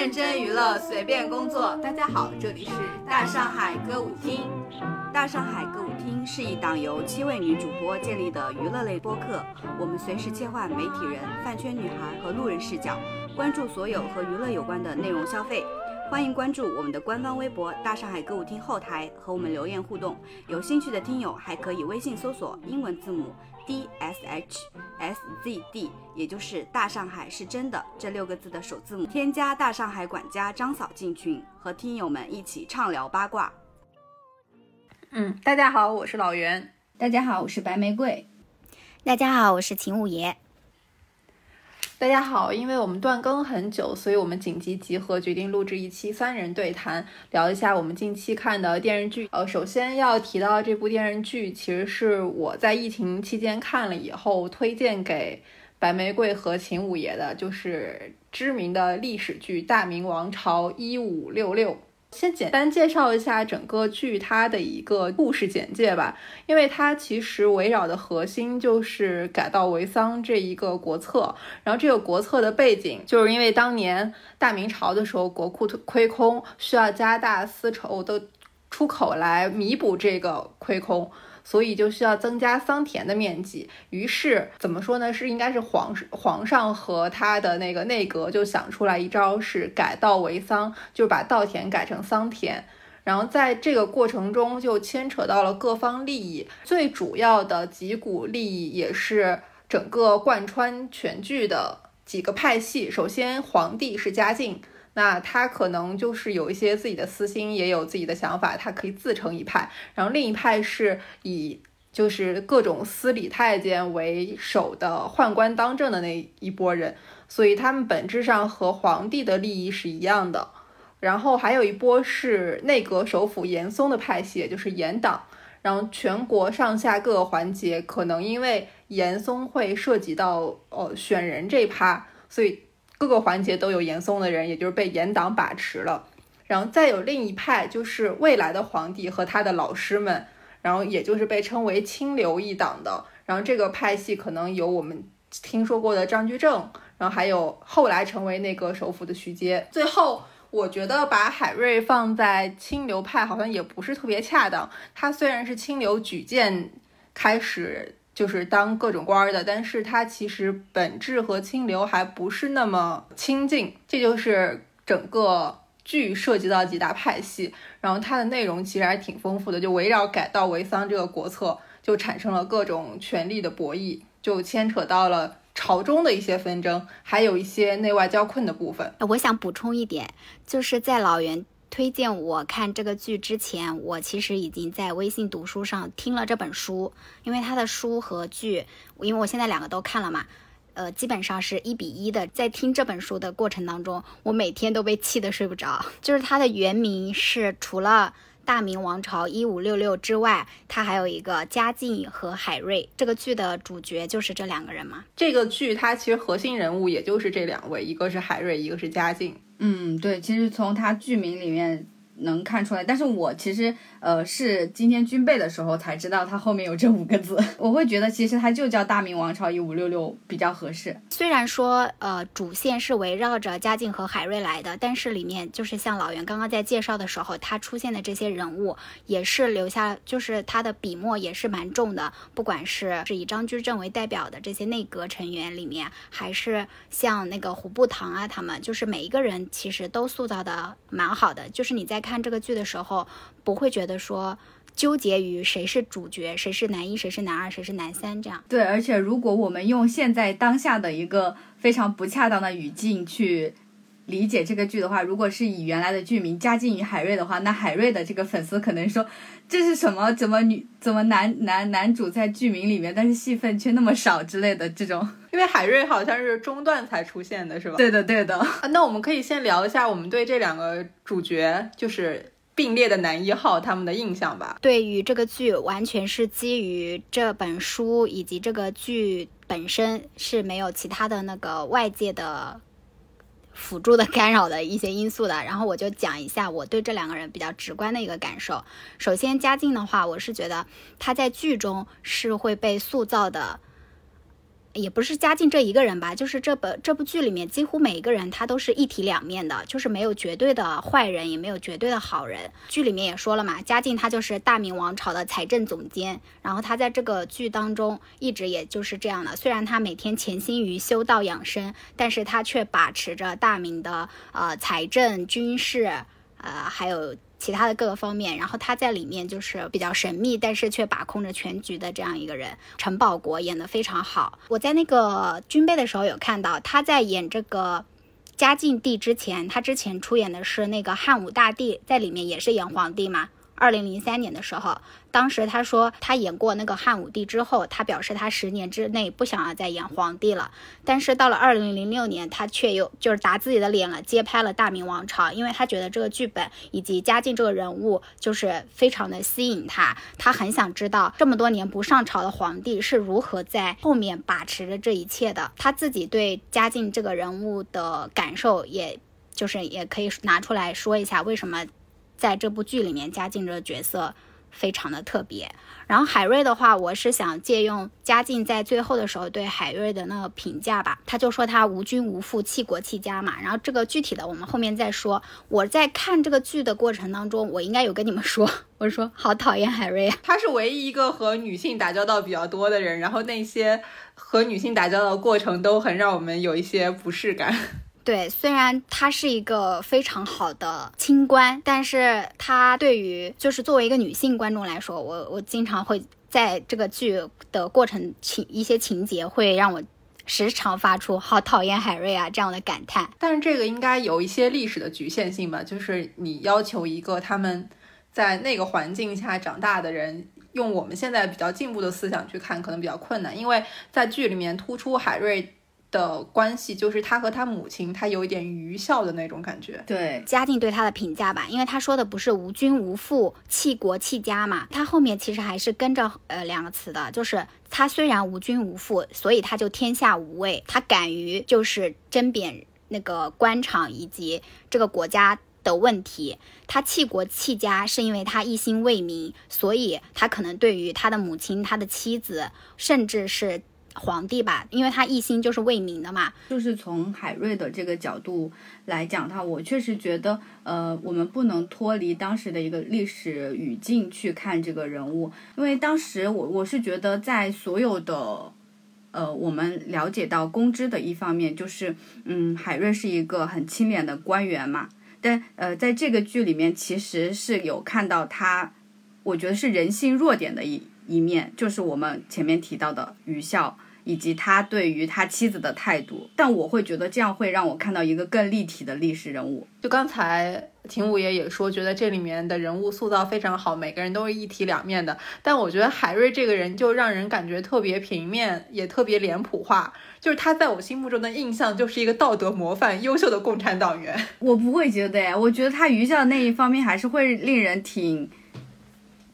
认真娱乐，随便工作。大家好，这里是大上海歌舞厅。大上海歌舞厅是一档由七位女主播建立的娱乐类播客，我们随时切换媒体人、饭圈女孩和路人视角，关注所有和娱乐有关的内容消费。欢迎关注我们的官方微博“大上海歌舞厅”后台和我们留言互动。有兴趣的听友还可以微信搜索英文字母 D S H S Z D，也就是“大上海是真的”这六个字的首字母，添加大上海管家张嫂进群，和听友们一起畅聊八卦。嗯，大家好，我是老袁。大家好，我是白玫瑰。大家好，我是秦五爷。大家好，因为我们断更很久，所以我们紧急集合，决定录制一期三人对谈，聊一下我们近期看的电视剧。呃，首先要提到这部电视剧，其实是我在疫情期间看了以后推荐给白玫瑰和秦五爷的，就是知名的历史剧《大明王朝一五六六》。先简单介绍一下整个剧它的一个故事简介吧，因为它其实围绕的核心就是改稻为桑这一个国策。然后这个国策的背景，就是因为当年大明朝的时候国库亏空，需要加大丝绸的出口来弥补这个亏空。所以就需要增加桑田的面积，于是怎么说呢？是应该是皇皇上和他的那个内阁就想出来一招，是改稻为桑，就是把稻田改成桑田。然后在这个过程中就牵扯到了各方利益，最主要的几股利益也是整个贯穿全剧的几个派系。首先，皇帝是嘉靖。那他可能就是有一些自己的私心，也有自己的想法，他可以自成一派。然后另一派是以就是各种司礼太监为首的宦官当政的那一波人，所以他们本质上和皇帝的利益是一样的。然后还有一波是内阁首辅严嵩的派系，就是严党。然后全国上下各个环节可能因为严嵩会涉及到呃选人这一趴，所以。各个环节都有严嵩的人，也就是被严党把持了。然后再有另一派，就是未来的皇帝和他的老师们，然后也就是被称为清流一党的。然后这个派系可能有我们听说过的张居正，然后还有后来成为那个首辅的徐阶。最后，我觉得把海瑞放在清流派好像也不是特别恰当。他虽然是清流举荐开始。就是当各种官的，但是他其实本质和清流还不是那么亲近。这就是整个剧涉及到几大派系，然后它的内容其实还挺丰富的，就围绕改道为桑这个国策，就产生了各种权力的博弈，就牵扯到了朝中的一些纷争，还有一些内外交困的部分。我想补充一点，就是在老袁。推荐我看这个剧之前，我其实已经在微信读书上听了这本书，因为他的书和剧，因为我现在两个都看了嘛，呃，基本上是一比一的。在听这本书的过程当中，我每天都被气得睡不着。就是它的原名是除了大明王朝一五六六之外，它还有一个嘉靖和海瑞。这个剧的主角就是这两个人嘛？这个剧它其实核心人物也就是这两位，一个是海瑞，一个是嘉靖。嗯，对，其实从它剧名里面能看出来，但是我其实。呃，是今天军备的时候才知道它后面有这五个字。我会觉得其实它就叫大明王朝一五六六比较合适。虽然说呃主线是围绕着嘉靖和海瑞来的，但是里面就是像老袁刚刚在介绍的时候，他出现的这些人物也是留下，就是他的笔墨也是蛮重的。不管是是以张居正为代表的这些内阁成员里面，还是像那个胡部堂啊，他们就是每一个人其实都塑造的蛮好的。就是你在看看这个剧的时候。不会觉得说纠结于谁是主角，谁是男一，谁是男二，谁是男三这样。对，而且如果我们用现在当下的一个非常不恰当的语境去理解这个剧的话，如果是以原来的剧名《加进于海瑞》的话，那海瑞的这个粉丝可能说这是什么？怎么女怎么男男男主在剧名里面，但是戏份却那么少之类的这种。因为海瑞好像是中段才出现的，是吧？对的，对的。那我们可以先聊一下我们对这两个主角，就是。并列的男一号，他们的印象吧。对于这个剧，完全是基于这本书以及这个剧本身是没有其他的那个外界的辅助的干扰的一些因素的。然后我就讲一下我对这两个人比较直观的一个感受。首先，嘉靖的话，我是觉得他在剧中是会被塑造的也不是嘉靖这一个人吧，就是这本这部剧里面几乎每一个人他都是一体两面的，就是没有绝对的坏人，也没有绝对的好人。剧里面也说了嘛，嘉靖他就是大明王朝的财政总监，然后他在这个剧当中一直也就是这样的。虽然他每天潜心于修道养生，但是他却把持着大明的呃财政、军事，呃还有。其他的各个方面，然后他在里面就是比较神秘，但是却把控着全局的这样一个人。陈宝国演的非常好，我在那个军备的时候有看到他在演这个嘉靖帝之前，他之前出演的是那个汉武大帝，在里面也是演皇帝嘛。二零零三年的时候，当时他说他演过那个汉武帝之后，他表示他十年之内不想要再演皇帝了。但是到了二零零六年，他却又就是打自己的脸了，接拍了大明王朝，因为他觉得这个剧本以及嘉靖这个人物就是非常的吸引他，他很想知道这么多年不上朝的皇帝是如何在后面把持着这一切的。他自己对嘉靖这个人物的感受，也就是也可以拿出来说一下，为什么。在这部剧里面，嘉靖这个角色非常的特别。然后海瑞的话，我是想借用嘉靖在最后的时候对海瑞的那个评价吧。他就说他无君无父，弃国弃家嘛。然后这个具体的我们后面再说。我在看这个剧的过程当中，我应该有跟你们说，我说好讨厌海瑞啊。他是唯一一个和女性打交道比较多的人，然后那些和女性打交道过程都很让我们有一些不适感。对，虽然他是一个非常好的清官，但是他对于就是作为一个女性观众来说，我我经常会在这个剧的过程情一些情节会让我时常发出“好讨厌海瑞啊”这样的感叹。但是这个应该有一些历史的局限性吧，就是你要求一个他们在那个环境下长大的人，用我们现在比较进步的思想去看，可能比较困难，因为在剧里面突出海瑞。的关系就是他和他母亲，他有一点愚孝的那种感觉。对，嘉靖对他的评价吧，因为他说的不是无君无父、弃国弃家嘛，他后面其实还是跟着呃两个词的，就是他虽然无君无父，所以他就天下无畏，他敢于就是针砭那个官场以及这个国家的问题。他弃国弃家是因为他一心为民，所以他可能对于他的母亲、他的妻子，甚至是。皇帝吧，因为他一心就是为民的嘛。就是从海瑞的这个角度来讲，他我确实觉得，呃，我们不能脱离当时的一个历史语境去看这个人物，因为当时我我是觉得，在所有的，呃，我们了解到公知的一方面，就是嗯，海瑞是一个很清廉的官员嘛。但呃，在这个剧里面，其实是有看到他，我觉得是人性弱点的一。一面就是我们前面提到的愚孝，以及他对于他妻子的态度。但我会觉得这样会让我看到一个更立体的历史人物。就刚才秦五爷也说，觉得这里面的人物塑造非常好，每个人都是一体两面的。但我觉得海瑞这个人就让人感觉特别平面，也特别脸谱化。就是他在我心目中的印象就是一个道德模范、优秀的共产党员。我不会觉得呀，我觉得他愚孝那一方面还是会令人挺。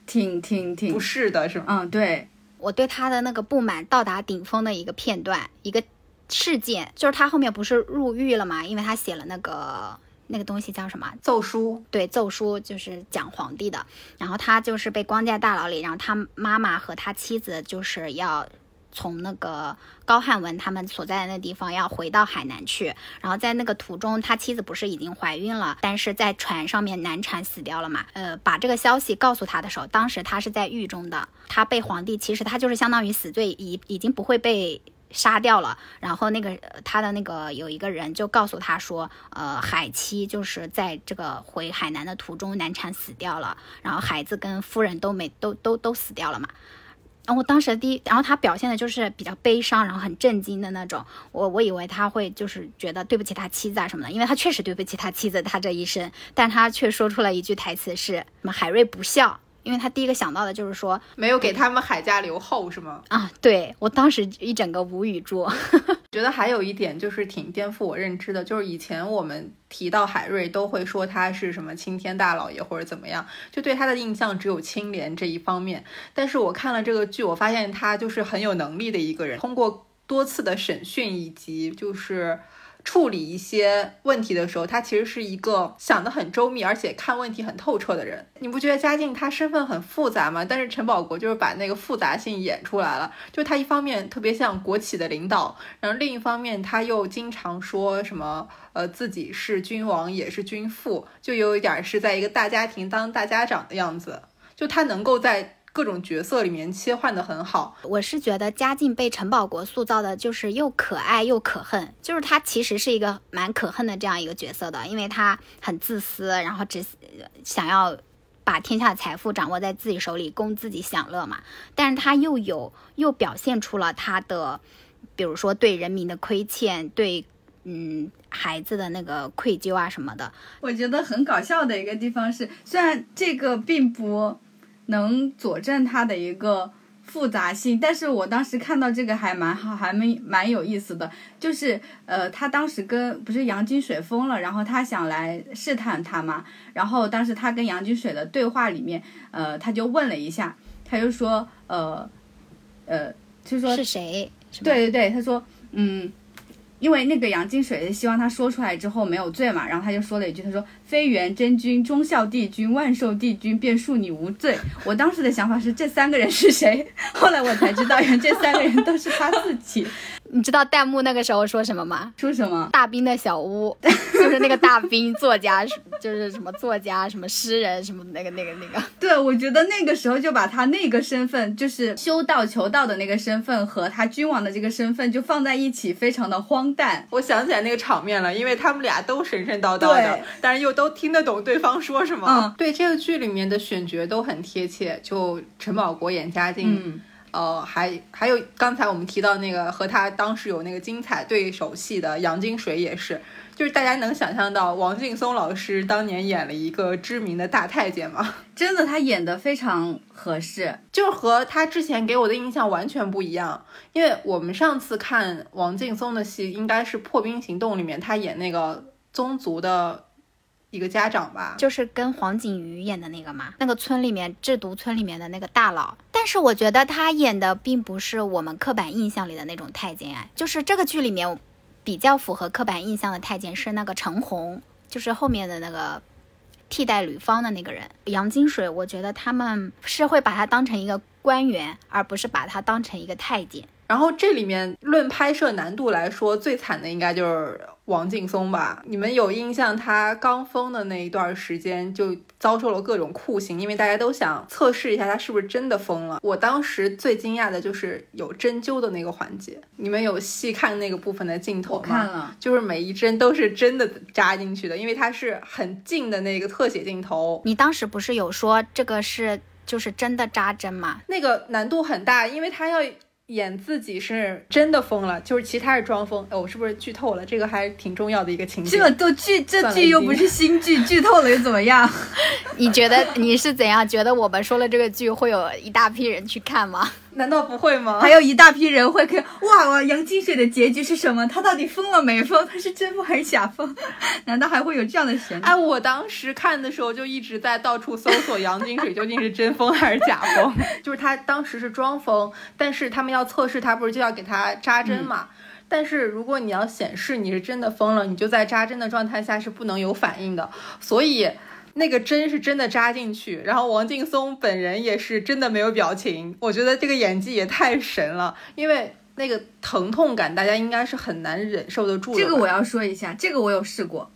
挺挺挺不是的，是吗？嗯，对，我对他的那个不满到达顶峰的一个片段，一个事件，就是他后面不是入狱了嘛？因为他写了那个那个东西叫什么奏书？对，奏书就是讲皇帝的。然后他就是被关在大牢里，然后他妈妈和他妻子就是要。从那个高汉文他们所在的那地方要回到海南去，然后在那个途中，他妻子不是已经怀孕了，但是在船上面难产死掉了嘛？呃，把这个消息告诉他的时候，当时他是在狱中的，他被皇帝其实他就是相当于死罪，已已经不会被杀掉了。然后那个他的那个有一个人就告诉他说，呃，海妻就是在这个回海南的途中难产死掉了，然后孩子跟夫人都没都都都死掉了嘛。然后我当时第一，然后他表现的就是比较悲伤，然后很震惊的那种。我我以为他会就是觉得对不起他妻子啊什么的，因为他确实对不起他妻子，他这一生，但他却说出了一句台词是什么海瑞不孝。因为他第一个想到的就是说没有给他们海家留后，是吗？啊，对我当时一整个无语住。觉得还有一点就是挺颠覆我认知的，就是以前我们提到海瑞都会说他是什么青天大老爷或者怎么样，就对他的印象只有清廉这一方面。但是我看了这个剧，我发现他就是很有能力的一个人，通过多次的审讯以及就是。处理一些问题的时候，他其实是一个想得很周密，而且看问题很透彻的人。你不觉得嘉靖他身份很复杂吗？但是陈宝国就是把那个复杂性演出来了，就他一方面特别像国企的领导，然后另一方面他又经常说什么呃自己是君王也是君父，就有一点是在一个大家庭当大家长的样子。就他能够在。各种角色里面切换的很好，我是觉得嘉靖被陈宝国塑造的就是又可爱又可恨，就是他其实是一个蛮可恨的这样一个角色的，因为他很自私，然后只想要把天下的财富掌握在自己手里，供自己享乐嘛。但是他又有又表现出了他的，比如说对人民的亏欠，对嗯孩子的那个愧疚啊什么的。我觉得很搞笑的一个地方是，虽然这个并不。能佐证他的一个复杂性，但是我当时看到这个还蛮好，还蛮蛮有意思的。就是呃，他当时跟不是杨金水疯了，然后他想来试探他嘛。然后当时他跟杨金水的对话里面，呃，他就问了一下，他就说呃呃，就说是谁？对对对，他说嗯。因为那个杨金水希望他说出来之后没有罪嘛，然后他就说了一句，他说：“非元真君、忠孝帝君、万寿帝君，便恕你无罪。”我当时的想法是这三个人是谁？后来我才知道，原来这三个人都是他自己。你知道弹幕那个时候说什么吗？说什么？大兵的小屋，就是那个大兵作家，就是什么作家、什么诗人、什么那个那个那个。对，我觉得那个时候就把他那个身份，就是修道求道的那个身份和他君王的这个身份就放在一起，非常的荒诞。我想起来那个场面了，因为他们俩都神神叨叨的，但是又都听得懂对方说什么。嗯，对，这个剧里面的选角都很贴切，就陈宝国演嘉靖。呃，还还有刚才我们提到那个和他当时有那个精彩对手戏的杨金水也是，就是大家能想象到王劲松老师当年演了一个知名的大太监吗？真的，他演的非常合适，就是和他之前给我的印象完全不一样。因为我们上次看王劲松的戏，应该是《破冰行动》里面他演那个宗族的。一个家长吧，就是跟黄景瑜演的那个嘛，那个村里面制毒村里面的那个大佬。但是我觉得他演的并不是我们刻板印象里的那种太监哎，就是这个剧里面比较符合刻板印象的太监是那个陈红，就是后面的那个替代吕方的那个人杨金水。我觉得他们是会把他当成一个官员，而不是把他当成一个太监。然后这里面论拍摄难度来说，最惨的应该就是王劲松吧？你们有印象，他刚封的那一段时间就遭受了各种酷刑，因为大家都想测试一下他是不是真的疯了。我当时最惊讶的就是有针灸的那个环节，你们有细看那个部分的镜头吗？看了，就是每一针都是真的扎进去的，因为它是很近的那个特写镜头。你当时不是有说这个是就是真的扎针吗？那个难度很大，因为他要。演自己是真的疯了，就是其他是装疯。哎，我是不是剧透了？这个还挺重要的一个情节。这都剧，这剧又不是新剧，剧透了又怎么样？你觉得你是怎样？觉得我们说了这个剧会有一大批人去看吗？难道不会吗？还有一大批人会看哇哇！杨金水的结局是什么？他到底疯了没疯？他是真疯还是假疯？难道还会有这样的悬？哎，我当时看的时候就一直在到处搜索杨金水究竟是真疯还是假疯。就是他当时是装疯，但是他们要测试他，不是就要给他扎针嘛？但是如果你要显示你是真的疯了，你就在扎针的状态下是不能有反应的。所以。那个针是真的扎进去，然后王劲松本人也是真的没有表情。我觉得这个演技也太神了，因为那个疼痛感大家应该是很难忍受得住的。这个我要说一下，这个我有试过，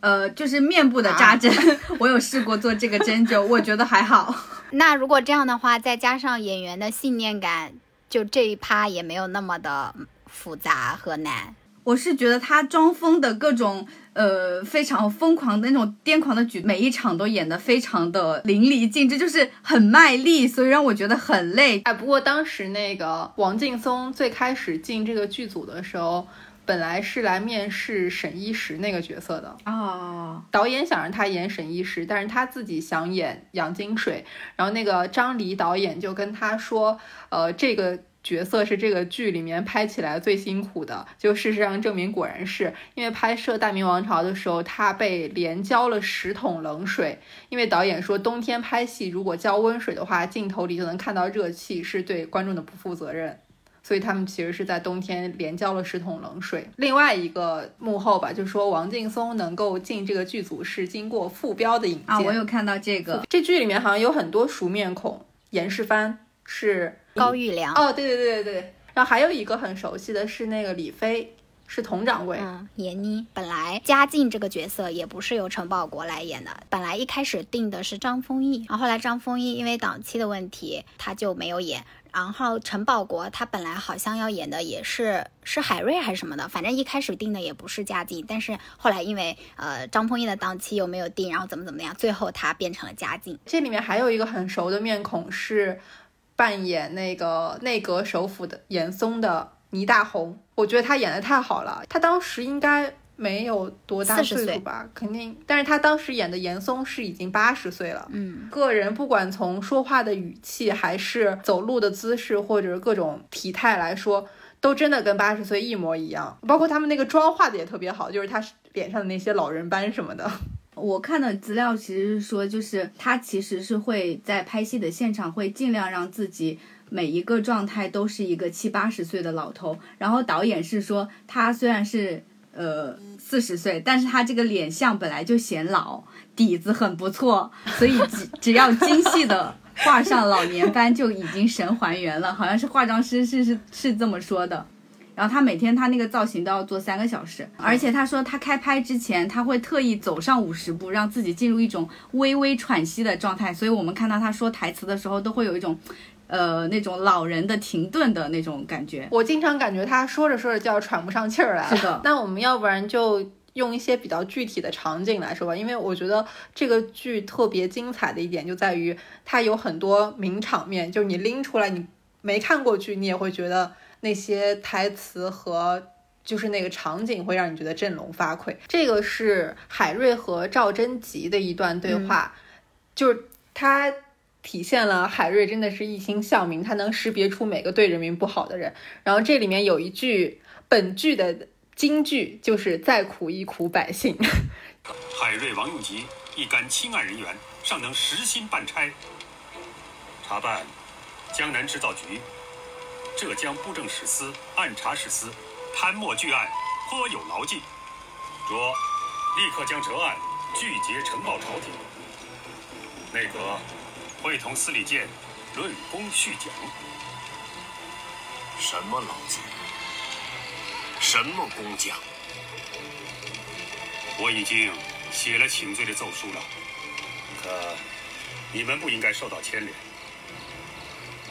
呃，就是面部的扎针，我有试过做这个针灸，我觉得还好。那如果这样的话，再加上演员的信念感，就这一趴也没有那么的复杂和难。我是觉得他装疯的各种。呃，非常疯狂的那种癫狂的举，每一场都演得非常的淋漓尽致，就是很卖力，所以让我觉得很累。哎，不过当时那个王劲松最开始进这个剧组的时候，本来是来面试沈一石那个角色的哦，导演想让他演沈一石，但是他自己想演杨金水，然后那个张黎导演就跟他说，呃，这个。角色是这个剧里面拍起来最辛苦的，就事实上证明果然是因为拍摄《大明王朝》的时候，他被连浇了十桶冷水，因为导演说冬天拍戏如果浇温水的话，镜头里就能看到热气，是对观众的不负责任，所以他们其实是在冬天连浇了十桶冷水。另外一个幕后吧，就说王劲松能够进这个剧组是经过副标的引荐啊，我有看到这个，这剧里面好像有很多熟面孔，严世蕃是高育良，哦，对对对对对，然后还有一个很熟悉的是那个李飞。是佟掌柜，嗯，闫妮。本来嘉靖这个角色也不是由陈宝国来演的，本来一开始定的是张丰毅，然后后来张丰毅因为档期的问题，他就没有演。然后陈宝国他本来好像要演的也是是海瑞还是什么的，反正一开始定的也不是嘉靖，但是后来因为呃张丰毅的档期又没有定，然后怎么怎么样，最后他变成了嘉靖。这里面还有一个很熟的面孔是扮演那个内阁首辅的严嵩的。倪大红，我觉得他演的太好了。他当时应该没有多大岁数吧？肯定。但是他当时演的严嵩是已经八十岁了。嗯，个人不管从说话的语气，还是走路的姿势，或者各种体态来说，都真的跟八十岁一模一样。包括他们那个妆化的也特别好，就是他脸上的那些老人斑什么的。我看的资料其实是说，就是他其实是会在拍戏的现场会尽量让自己。每一个状态都是一个七八十岁的老头，然后导演是说他虽然是呃四十岁，但是他这个脸相本来就显老，底子很不错，所以只只要精细的画上老年斑就已经神还原了，好像是化妆师是是是这么说的。然后他每天他那个造型都要做三个小时，而且他说他开拍之前他会特意走上五十步，让自己进入一种微微喘息的状态，所以我们看到他说台词的时候都会有一种。呃，那种老人的停顿的那种感觉，我经常感觉他说着说着就要喘不上气儿来了。是的，那我们要不然就用一些比较具体的场景来说吧，因为我觉得这个剧特别精彩的一点就在于它有很多名场面，就是你拎出来你没看过剧，你也会觉得那些台词和就是那个场景会让你觉得振聋发聩。这个是海瑞和赵贞吉的一段对话，就是他。体现了海瑞真的是一心向民，他能识别出每个对人民不好的人。然后这里面有一句本剧的金句，就是再苦亦苦百姓。海瑞王永吉一干清案人员尚能实心办差，查办江南制造局、浙江布政使司、按察使司贪墨巨案，颇有牢记。着立刻将折案具结呈报朝廷。内阁。会同司礼监论功叙奖。什么老子？什么工匠？我已经写了请罪的奏书了，可你们不应该受到牵连。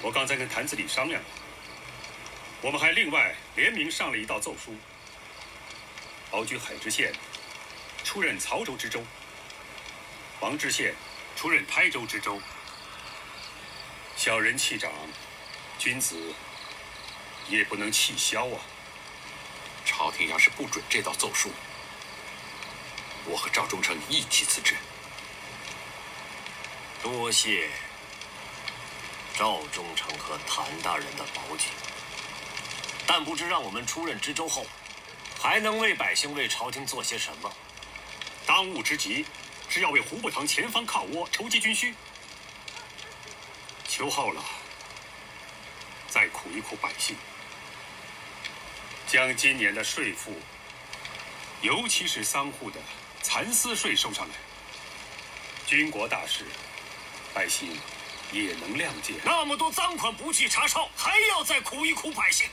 我刚才跟谭子礼商量了，我们还另外联名上了一道奏书，保举海知县出任曹州知州，王知县出任台州知州。小人气长，君子也不能气消啊！朝廷要是不准这道奏书，我和赵忠诚一起辞职。多谢赵忠诚和谭大人的保举，但不知让我们出任知州后，还能为百姓、为朝廷做些什么？当务之急是要为胡部堂前方靠窝筹集军需。求后了，再苦一苦百姓，将今年的税赋，尤其是商户的蚕丝税收上来。军国大事，百姓也能谅解。那么多赃款不去查抄，还要再苦一苦百姓。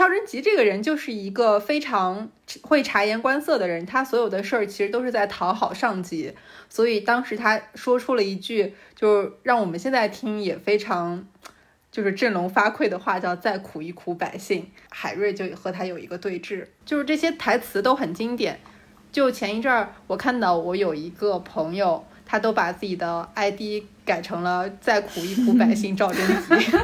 赵贞吉这个人就是一个非常会察言观色的人，他所有的事儿其实都是在讨好上级。所以当时他说出了一句，就是让我们现在听也非常，就是振聋发聩的话，叫“再苦一苦百姓”。海瑞就和他有一个对峙，就是这些台词都很经典。就前一阵儿，我看到我有一个朋友，他都把自己的 ID 改成了“再苦一苦百姓赵贞吉”。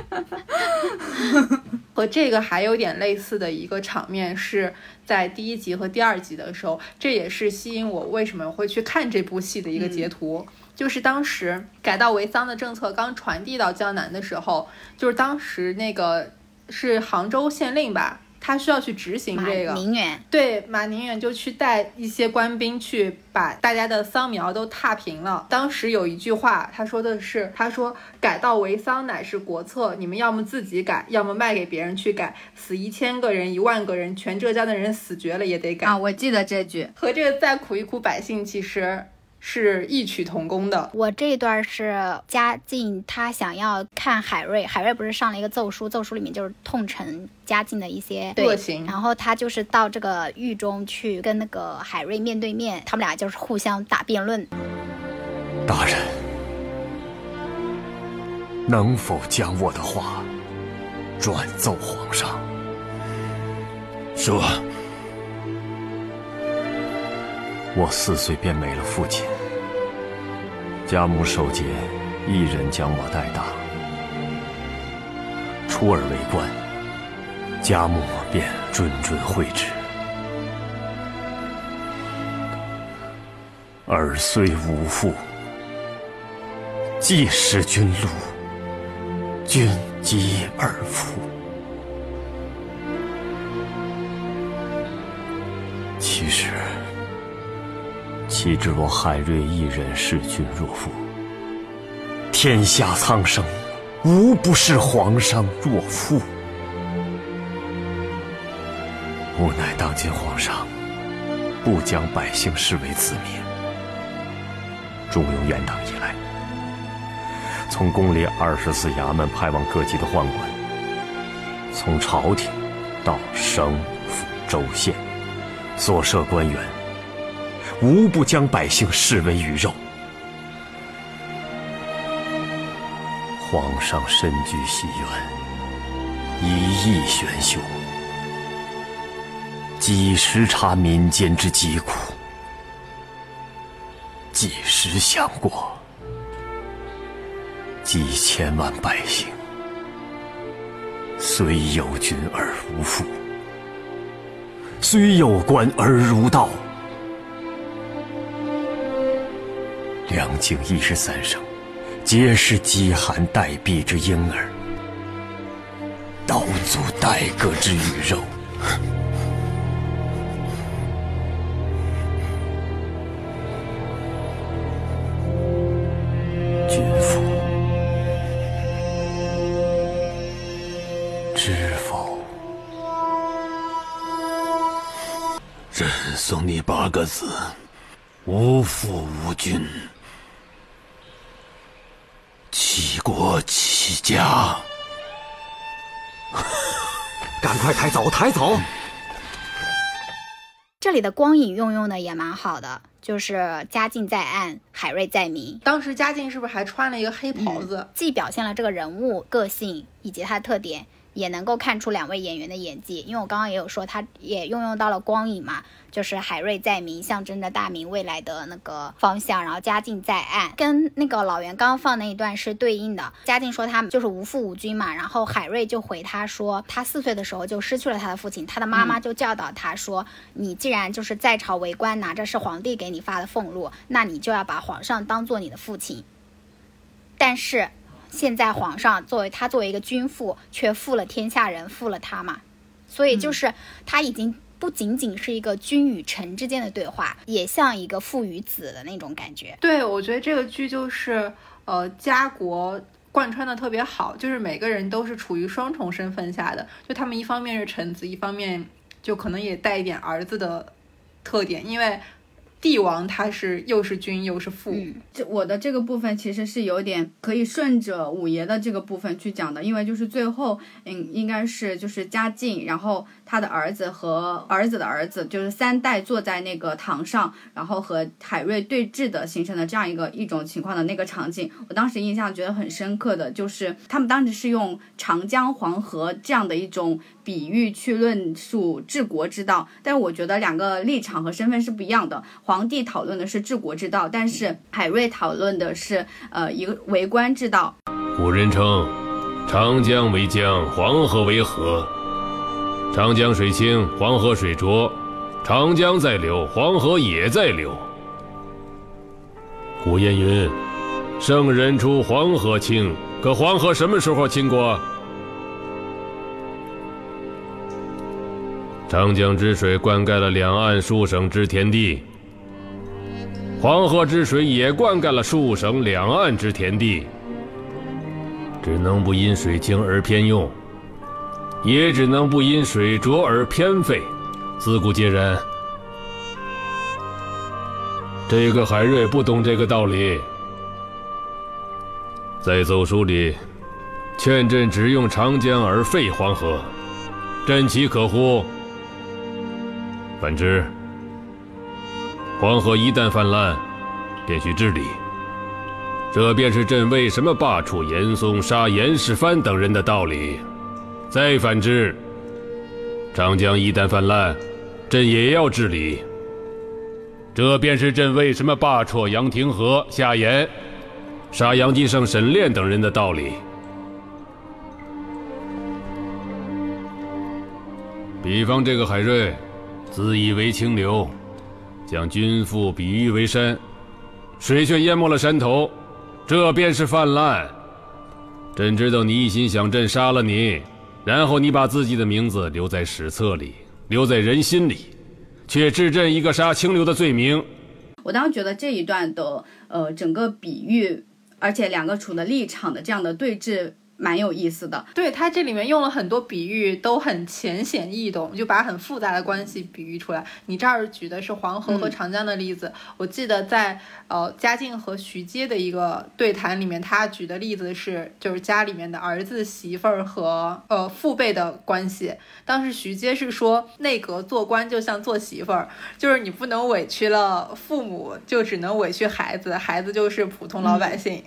和这个还有点类似的一个场面是在第一集和第二集的时候，这也是吸引我为什么会去看这部戏的一个截图。就是当时改稻为桑的政策刚传递到江南的时候，就是当时那个是杭州县令吧。他需要去执行这个。宁远，对，马宁远就去带一些官兵去把大家的桑苗都踏平了。当时有一句话，他说的是：“他说改稻为桑乃是国策，你们要么自己改，要么卖给别人去改。死一千个人、一万个人，全浙江的人死绝了也得改。啊，我记得这句。和这个再苦一苦百姓其实是异曲同工的。我这一段是嘉靖他想要看海瑞，海瑞不是上了一个奏书，奏书里面就是痛陈嘉靖的一些恶行然后他就是到这个狱中去跟那个海瑞面对面，他们俩就是互相打辩论。大人，能否将我的话转奏皇上？说，我四岁便没了父亲，家母守节一人将我带大，出尔为官，家母便谆谆绘制。儿虽无父，既识君禄，君及儿父。其实，岂知我海瑞一人视君若父，天下苍生，无不视皇上若父。无奈当今皇上不将百姓视为子民。中庸元党以来，从宫里二十四衙门派往各级的宦官，从朝廷到省府州县，所设官员，无不将百姓视为鱼肉。皇上身居西苑，一意玄修，几时察民间之疾苦？几时想过，几千万百姓虽有君而无父，虽有官而如盗。两京一十三生，皆是饥寒待毙之婴儿，刀俎待割之鱼肉。君父，知否？朕送你八个字：无父无君，齐国齐家。赶快抬走，抬走！这里的光影运用的也蛮好的，就是嘉靖在暗，海瑞在明，当时嘉靖是不是还穿了一个黑袍子？既表现了这个人物个性以及他的特点，也能够看出两位演员的演技。因为我刚刚也有说，他也运用到了光影嘛，就是海瑞在明，象征着大明未来的那个方向，然后嘉靖在暗，跟那个老袁刚刚放那一段是对应的。嘉靖说他就是无父无君嘛，然后海瑞就回他说，他四岁的时候就失去了他的父亲，他的妈妈就教导他说，你既然就是在朝为官，拿着是皇帝给你发的俸禄，那你就要把皇上当做你的父亲。但是现在皇上作为他作为一个君父，却负了天下人，负了他嘛，所以就是他已经不仅仅是一个君与臣之间的对话，也像一个父与子的那种感觉。对，我觉得这个剧就是呃家国贯穿的特别好，就是每个人都是处于双重身份下的，就他们一方面是臣子，一方面就可能也带一点儿子的特点，因为帝王他是又是君又是父，这我的这个部分其实是有点可以顺着五爷的这个部分去讲的，因为就是最后，嗯，应该是就是嘉靖，然后他的儿子和儿子的儿子，就是三代坐在那个堂上，然后和海瑞对峙的形成的这样一个一种情况的那个场景，我当时印象觉得很深刻的就是他们当时是用长江黄河这样的一种比喻去论述治国之道，但是我觉得两个立场和身份是不一样的。皇帝讨论的是治国之道，但是海瑞讨论的是呃一个为官之道。古人称长江为江，黄河为河。长江水清，黄河水浊，长江在流，黄河也在流。古谚云：“圣人出黄河清。”可黄河什么时候清过？长江之水灌溉了两岸数省之田地，黄河之水也灌溉了数省两岸之田地。只能不因水清而偏用，也只能不因水浊而偏废，自古皆然。这个海瑞不懂这个道理，在奏书里劝朕只用长江而废黄河，朕岂可乎？反之，黄河一旦泛滥，便须治理。这便是朕为什么罢黜严嵩、杀严世蕃等人的道理。再反之，长江一旦泛滥，朕也要治理。这便是朕为什么罢黜杨廷和、夏言、杀杨继盛、沈炼等人的道理。比方这个海瑞，自以为清流，将君父比喻为山，水却淹没了山头。这便是泛滥。朕知道你一心想朕杀了你，然后你把自己的名字留在史册里，留在人心里，却治朕一个杀清流的罪名。我当时觉得这一段的呃整个比喻，而且两个处的立场的这样的对峙。蛮有意思的，对它这里面用了很多比喻，都很浅显易懂，就把很复杂的关系比喻出来。你这儿举的是黄河和长江的例子，我记得在呃嘉靖和徐阶的一个对谈里面，他举的例子是就是家里面的儿子媳妇儿和呃父辈的关系。当时徐阶是说内阁做官就像做媳妇儿，就是你不能委屈了父母，就只能委屈孩子，孩子就是普通老百姓。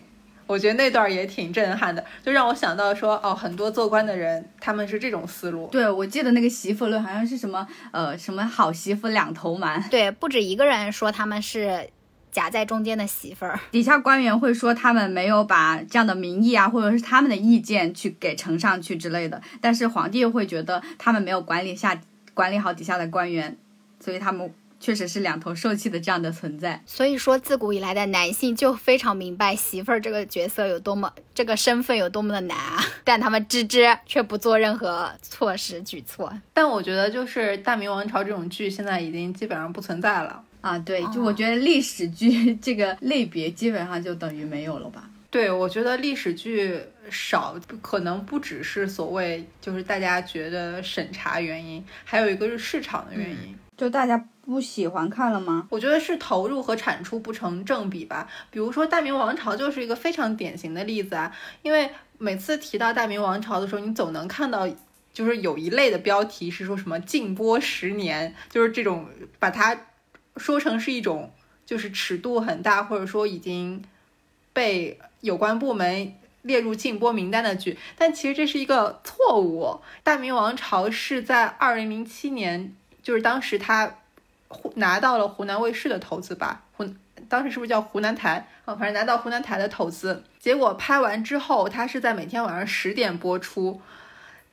我觉得那段也挺震撼的，就让我想到说，哦，很多做官的人他们是这种思路。对，我记得那个媳妇论好像是什么，呃，什么好媳妇两头瞒。对，不止一个人说他们是夹在中间的媳妇儿，底下官员会说他们没有把这样的民意啊，或者是他们的意见去给呈上去之类的，但是皇帝会觉得他们没有管理下管理好底下的官员，所以他们。确实是两头受气的这样的存在，所以说自古以来的男性就非常明白媳妇儿这个角色有多么，这个身份有多么的难啊，但他们知之却不做任何措施举措。但我觉得就是大明王朝这种剧现在已经基本上不存在了啊，对，就我觉得历史剧这个类别基本上就等于没有了吧。对，我觉得历史剧少，可能不只是所谓就是大家觉得审查原因，还有一个是市场的原因。就大家不喜欢看了吗？我觉得是投入和产出不成正比吧。比如说《大明王朝》就是一个非常典型的例子啊。因为每次提到大明王朝的时候，你总能看到，就是有一类的标题是说什么禁播十年，就是这种把它说成是一种就是尺度很大，或者说已经被有关部门列入禁播名单的剧。但其实这是一个错误，《大明王朝》是在二零零七年。就是当时它拿到了湖南卫视的投资吧，湖当时是不是叫湖南台啊？反正拿到湖南台的投资，结果拍完之后，它是在每天晚上十点播出，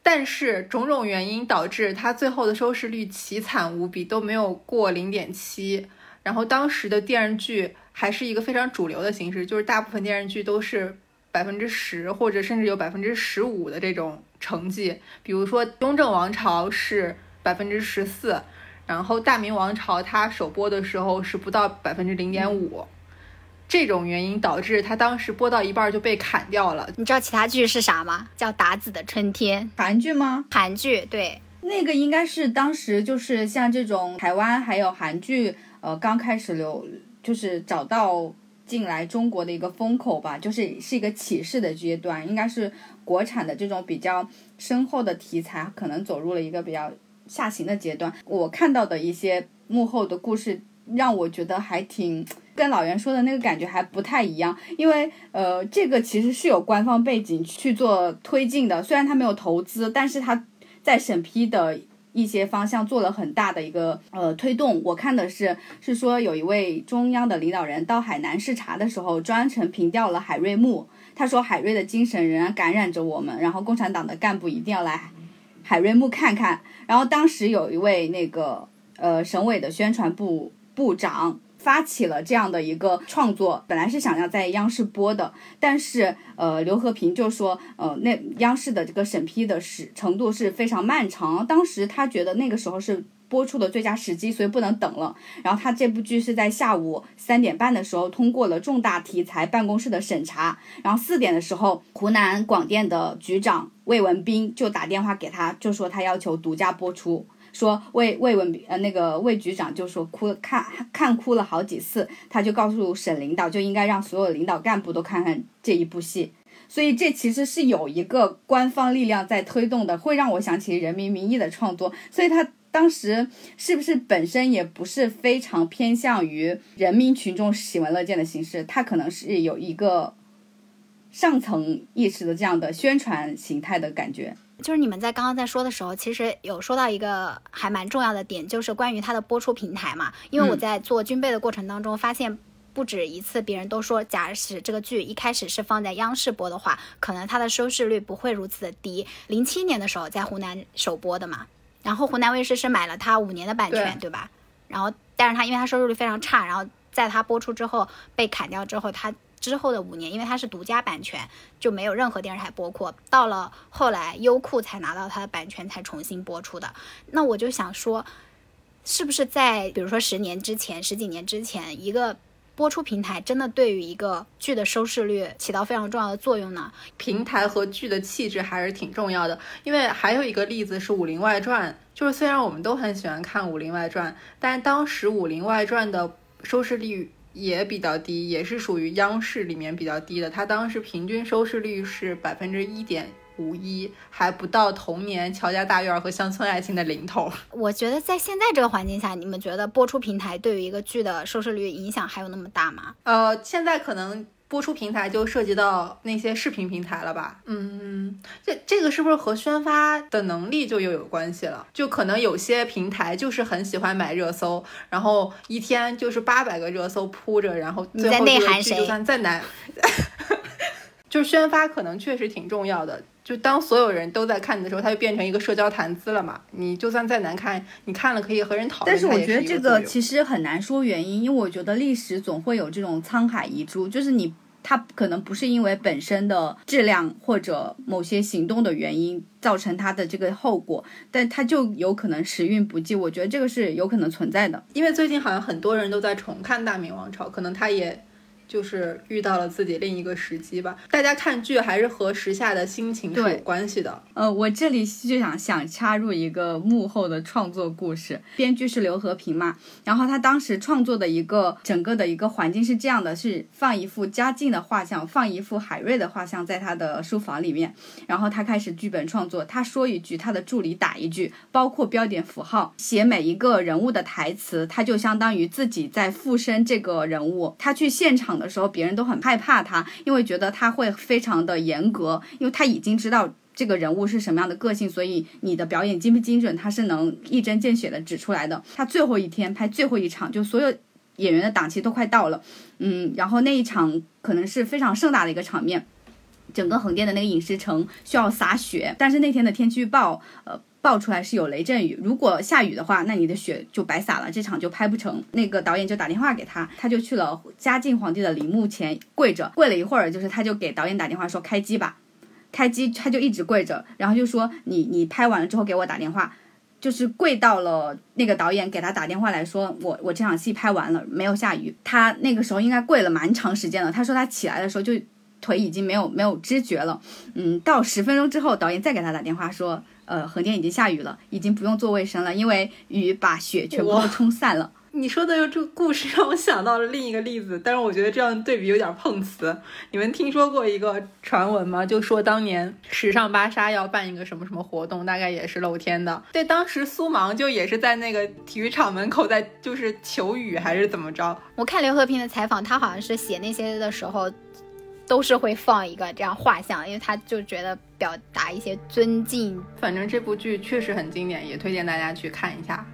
但是种种原因导致它最后的收视率奇惨无比，都没有过零点七。然后当时的电视剧还是一个非常主流的形式，就是大部分电视剧都是百分之十或者甚至有百分之十五的这种成绩，比如说《雍正王朝》是。百分之十四，然后大明王朝它首播的时候是不到百分之零点五，这种原因导致它当时播到一半就被砍掉了。你知道其他剧是啥吗？叫《达子的春天》，韩剧吗？韩剧，对，那个应该是当时就是像这种台湾还有韩剧，呃，刚开始流，就是找到进来中国的一个风口吧，就是是一个起势的阶段，应该是国产的这种比较深厚的题材，可能走入了一个比较。下行的阶段，我看到的一些幕后的故事，让我觉得还挺跟老袁说的那个感觉还不太一样。因为呃，这个其实是有官方背景去做推进的，虽然他没有投资，但是他在审批的一些方向做了很大的一个呃推动。我看的是是说有一位中央的领导人到海南视察的时候，专程凭吊了海瑞墓，他说海瑞的精神仍然感染着我们，然后共产党的干部一定要来海瑞墓看看。然后当时有一位那个呃省委的宣传部部长发起了这样的一个创作，本来是想要在央视播的，但是呃，刘和平就说，呃，那央视的这个审批的是程度是非常漫长，当时他觉得那个时候是。播出的最佳时机，所以不能等了。然后他这部剧是在下午三点半的时候通过了重大题材办公室的审查，然后四点的时候，湖南广电的局长魏文斌就打电话给他，就说他要求独家播出。说魏魏文呃那个魏局长就说哭看看哭了好几次，他就告诉省领导就应该让所有领导干部都看看这一部戏。所以这其实是有一个官方力量在推动的，会让我想起《人民名义》的创作。所以他。当时是不是本身也不是非常偏向于人民群众喜闻乐见的形式？它可能是有一个上层意识的这样的宣传形态的感觉。就是你们在刚刚在说的时候，其实有说到一个还蛮重要的点，就是关于它的播出平台嘛。因为我在做军备的过程当中，发现不止一次，别人都说，假使这个剧一开始是放在央视播的话，可能它的收视率不会如此的低。零七年的时候在湖南首播的嘛。然后湖南卫视是买了它五年的版权，对吧？然后，但是它因为它收视率非常差，然后在它播出之后被砍掉之后，它之后的五年，因为它是独家版权，就没有任何电视台播过。到了后来，优酷才拿到它的版权，才重新播出的。那我就想说，是不是在比如说十年之前、十几年之前，一个。播出平台真的对于一个剧的收视率起到非常重要的作用呢。平台和剧的气质还是挺重要的。因为还有一个例子是《武林外传》，就是虽然我们都很喜欢看《武林外传》，但当时《武林外传》的收视率也比较低，也是属于央视里面比较低的。它当时平均收视率是百分之一点。五一还不到童年乔家大院和乡村爱情的零头。我觉得在现在这个环境下，你们觉得播出平台对于一个剧的收视率影响还有那么大吗？呃，现在可能播出平台就涉及到那些视频平台了吧？嗯，这这个是不是和宣发的能力就又有关系了？就可能有些平台就是很喜欢买热搜，然后一天就是八百个热搜铺着，然后最后这个剧就算再难，就是宣发可能确实挺重要的。就当所有人都在看你的时候，它就变成一个社交谈资了嘛。你就算再难看，你看了可以和人讨论。但是我觉得这个其实很难说原因，因为我觉得历史总会有这种沧海遗珠，就是你它可能不是因为本身的质量或者某些行动的原因造成它的这个后果，但它就有可能时运不济。我觉得这个是有可能存在的，因为最近好像很多人都在重看《大明王朝》，可能它也。就是遇到了自己另一个时机吧。大家看剧还是和时下的心情是有关系的。呃，我这里就想想插入一个幕后的创作故事。编剧是刘和平嘛，然后他当时创作的一个整个的一个环境是这样的：是放一幅嘉靖的画像，放一幅海瑞的画像在他的书房里面。然后他开始剧本创作，他说一句，他的助理打一句，包括标点符号，写每一个人物的台词，他就相当于自己在附身这个人物。他去现场。的时候，别人都很害怕他，因为觉得他会非常的严格，因为他已经知道这个人物是什么样的个性，所以你的表演精不精准，他是能一针见血的指出来的。他最后一天拍最后一场，就所有演员的档期都快到了，嗯，然后那一场可能是非常盛大的一个场面，整个横店的那个影视城需要洒雪，但是那天的天气预报，呃。爆出来是有雷阵雨，如果下雨的话，那你的雪就白洒了，这场就拍不成。那个导演就打电话给他，他就去了嘉靖皇帝的陵墓前跪着，跪了一会儿，就是他就给导演打电话说开机吧，开机他就一直跪着，然后就说你你拍完了之后给我打电话，就是跪到了那个导演给他打电话来说我我这场戏拍完了，没有下雨，他那个时候应该跪了蛮长时间了。他说他起来的时候就腿已经没有没有知觉了，嗯，到十分钟之后导演再给他打电话说。呃，横店已经下雨了，已经不用做卫生了，因为雨把雪全部都冲散了。你说的这个故事让我想到了另一个例子，但是我觉得这样对比有点碰瓷。你们听说过一个传闻吗？就说当年时尚芭莎要办一个什么什么活动，大概也是露天的。对，当时苏芒就也是在那个体育场门口在就是求雨还是怎么着？我看刘和平的采访，他好像是写那些的时候。都是会放一个这样画像，因为他就觉得表达一些尊敬。反正这部剧确实很经典，也推荐大家去看一下。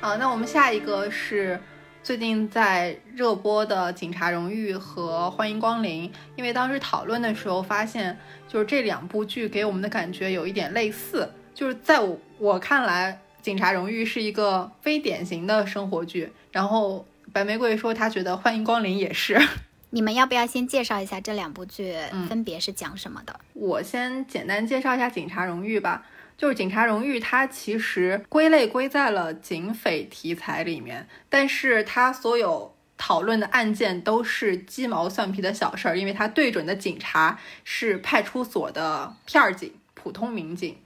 好，那我们下一个是最近在热播的《警察荣誉》和《欢迎光临》，因为当时讨论的时候发现，就是这两部剧给我们的感觉有一点类似。就是在我我看来，《警察荣誉》是一个非典型的生活剧，然后白玫瑰说她觉得《欢迎光临》也是。你们要不要先介绍一下这两部剧分别是讲什么的？我先简单介绍一下《警察荣誉》吧。就是《警察荣誉》，它其实归类归在了警匪题材里面，但是它所有讨论的案件都是鸡毛蒜皮的小事儿，因为它对准的警察是派出所的片儿警、普通民警，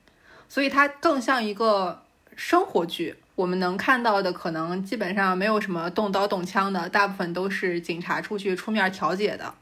所以它更像一个生活剧。我们能看到的可能基本上没有什么动刀动枪的，大部分都是警察出去出面调解的。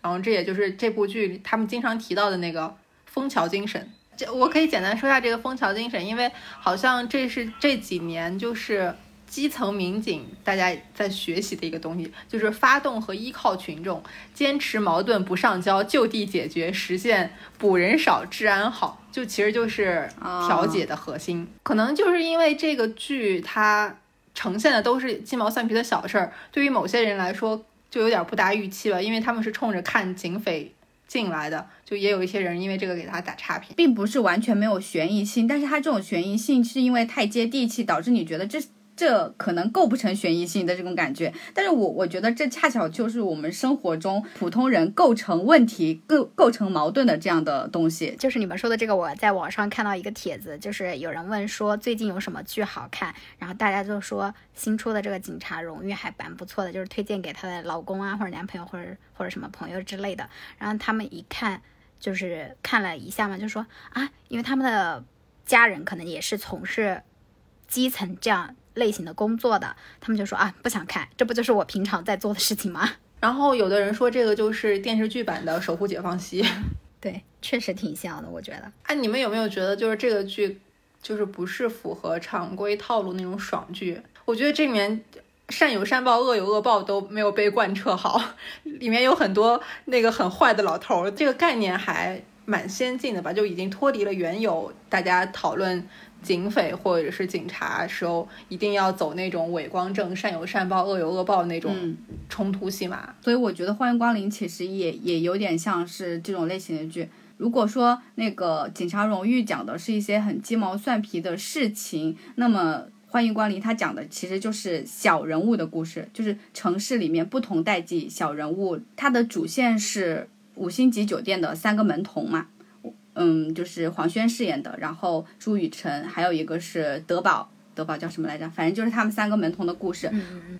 然后这也就是这部剧他们经常提到的那个枫桥精神。这我可以简单说一下这个枫桥精神，因为好像这是这几年就是基层民警大家在学习的一个东西，就是发动和依靠群众，坚持矛盾不上交，就地解决，实现捕人少治安好，就其实就是调解的核心。可能就是因为这个剧它呈现的都是鸡毛蒜皮的小事儿，对于某些人来说就有点不达预期吧，因为他们是冲着看警匪。进来的就也有一些人因为这个给他打差评，并不是完全没有悬疑性，但是他这种悬疑性是因为太接地气，导致你觉得这。这可能构不成悬疑性的这种感觉，但是我我觉得这恰巧就是我们生活中普通人构成问题、构构成矛盾的这样的东西。就是你们说的这个，我在网上看到一个帖子，就是有人问说最近有什么剧好看，然后大家就说新出的这个《警察荣誉》还蛮不错的，就是推荐给她的老公啊，或者男朋友，或者或者什么朋友之类的。然后他们一看，就是看了一下嘛，就说啊，因为他们的家人可能也是从事基层这样。类型的工作的，他们就说啊，不想看，这不就是我平常在做的事情吗？然后有的人说这个就是电视剧版的《守护解放西》，对，确实挺像的，我觉得。哎，你们有没有觉得就是这个剧，就是不是符合常规套路那种爽剧？我觉得这里面善有善报，恶有恶报都没有被贯彻好，里面有很多那个很坏的老头儿，这个概念还蛮先进的吧，就已经脱离了原有大家讨论。警匪或者是警察时候，一定要走那种伪光正、善有善报、恶有恶报那种冲突戏码。所以我觉得《欢迎光临》其实也也有点像是这种类型的剧。如果说那个《警察荣誉》讲的是一些很鸡毛蒜皮的事情，那么《欢迎光临》它讲的其实就是小人物的故事，就是城市里面不同代际小人物。它的主线是五星级酒店的三个门童嘛。嗯，就是黄轩饰演的，然后朱雨辰，还有一个是德宝，德宝叫什么来着？反正就是他们三个门童的故事，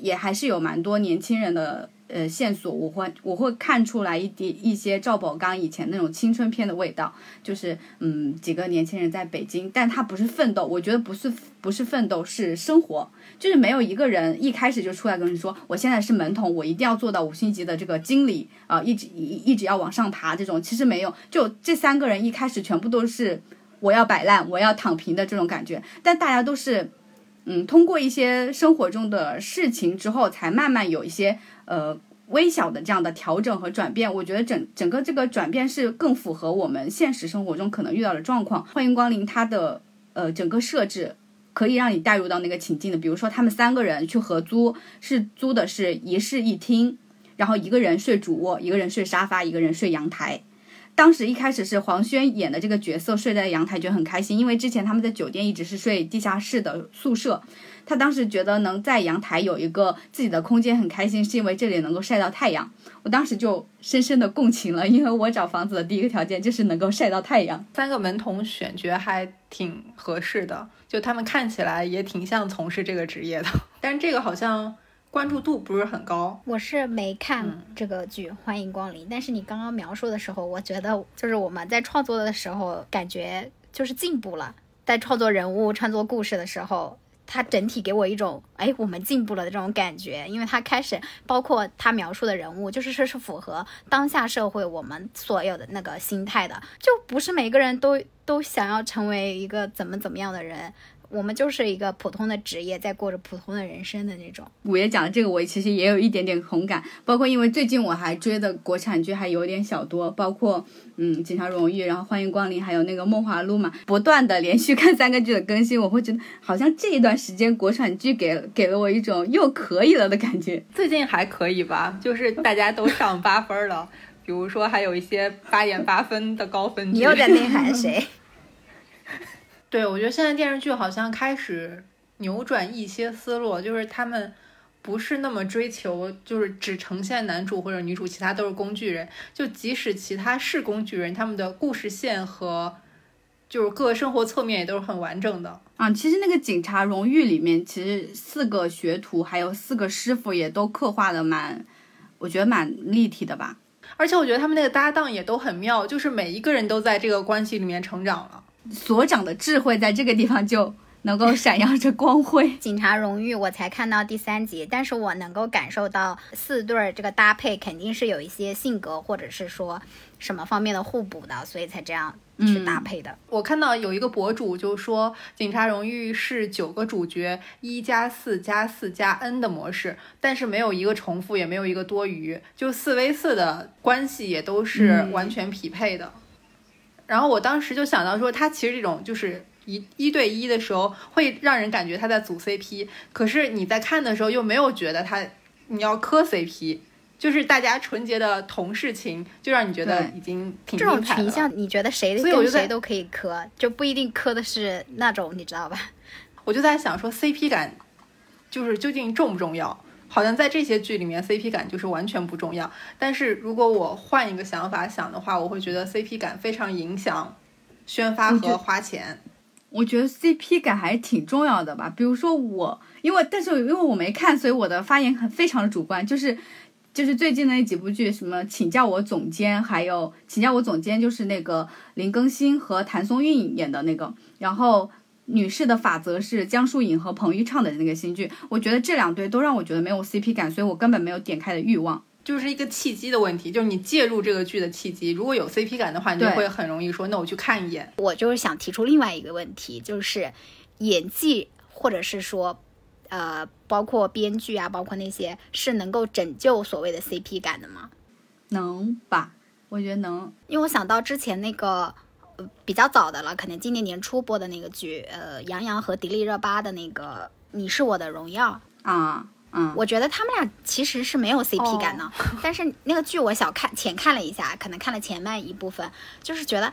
也还是有蛮多年轻人的。呃，线索我会我会看出来一点一些赵宝刚以前那种青春片的味道，就是嗯几个年轻人在北京，但他不是奋斗，我觉得不是不是奋斗是生活，就是没有一个人一开始就出来跟你说我现在是门童，我一定要做到五星级的这个经理啊，一直一一直要往上爬这种，其实没有，就这三个人一开始全部都是我要摆烂，我要躺平的这种感觉，但大家都是嗯通过一些生活中的事情之后，才慢慢有一些。呃，微小的这样的调整和转变，我觉得整整个这个转变是更符合我们现实生活中可能遇到的状况。欢迎光临，它的呃整个设置可以让你带入到那个情境的。比如说，他们三个人去合租，是租的是一室一厅，然后一个人睡主卧，一个人睡沙发，一个人睡阳台。当时一开始是黄轩演的这个角色睡在阳台，觉得很开心，因为之前他们在酒店一直是睡地下室的宿舍。他当时觉得能在阳台有一个自己的空间很开心，是因为这里能够晒到太阳。我当时就深深的共情了，因为我找房子的第一个条件就是能够晒到太阳。三个门童选角还挺合适的，就他们看起来也挺像从事这个职业的，但这个好像关注度不是很高。我是没看这个剧《欢迎光临》，但是你刚刚描述的时候，我觉得就是我们在创作的时候感觉就是进步了，在创作人物、创作故事的时候。他整体给我一种，哎，我们进步了的这种感觉，因为他开始包括他描述的人物，就是说是符合当下社会我们所有的那个心态的，就不是每个人都都想要成为一个怎么怎么样的人，我们就是一个普通的职业，在过着普通的人生的那种。五爷讲的这个，我其实也有一点点同感。包括因为最近我还追的国产剧还有点小多，包括嗯《警察荣誉》，然后《欢迎光临》，还有那个《梦华录》嘛，不断的连续看三个剧的更新，我会觉得好像这一段时间国产剧给给了我一种又可以了的感觉。最近还可以吧，就是大家都上八分了，比如说还有一些八点八分的高分剧。你又在内涵谁？对，我觉得现在电视剧好像开始扭转一些思路，就是他们不是那么追求，就是只呈现男主或者女主，其他都是工具人。就即使其他是工具人，他们的故事线和就是各个生活侧面也都是很完整的。啊，其实那个警察荣誉里面，其实四个学徒还有四个师傅也都刻画的蛮，我觉得蛮立体的吧。而且我觉得他们那个搭档也都很妙，就是每一个人都在这个关系里面成长了。所长的智慧在这个地方就能够闪耀着光辉。警察荣誉我才看到第三集，但是我能够感受到四对儿这个搭配肯定是有一些性格或者是说什么方面的互补的，所以才这样去搭配的。我看到有一个博主就说，警察荣誉是九个主角一加四加四加 n 的模式，但是没有一个重复，也没有一个多余，就四 v 四的关系也都是完全匹配的。然后我当时就想到说，他其实这种就是一一对一的时候，会让人感觉他在组 CP，可是你在看的时候又没有觉得他你要磕 CP，就是大家纯洁的同事情，就让你觉得已经挺这种群像，你觉得谁跟谁都可以磕，就不一定磕的是那种，你知道吧？我就在想说，CP 感就是究竟重不重要？好像在这些剧里面，CP 感就是完全不重要。但是如果我换一个想法想的话，我会觉得 CP 感非常影响宣发和花钱。我觉得 CP 感还挺重要的吧。比如说我，因为但是因为我没看，所以我的发言很非常的主观。就是就是最近的那几部剧，什么请叫我总监，还有请叫我总监，就是那个林更新和谭松韵演的那个，然后。女士的法则是江疏影和彭昱畅的那个新剧，我觉得这两对都让我觉得没有 CP 感，所以我根本没有点开的欲望，就是一个契机的问题，就是你介入这个剧的契机，如果有 CP 感的话，你就会很容易说，那我去看一眼。我就是想提出另外一个问题，就是演技或者是说，呃，包括编剧啊，包括那些是能够拯救所谓的 CP 感的吗？能吧？我觉得能，因为我想到之前那个。比较早的了，可能今年年初播的那个剧，呃，杨洋和迪丽热巴的那个《你是我的荣耀》啊，嗯，我觉得他们俩其实是没有 CP 感的，但是那个剧我小看浅看了一下，可能看了前半一部分，就是觉得，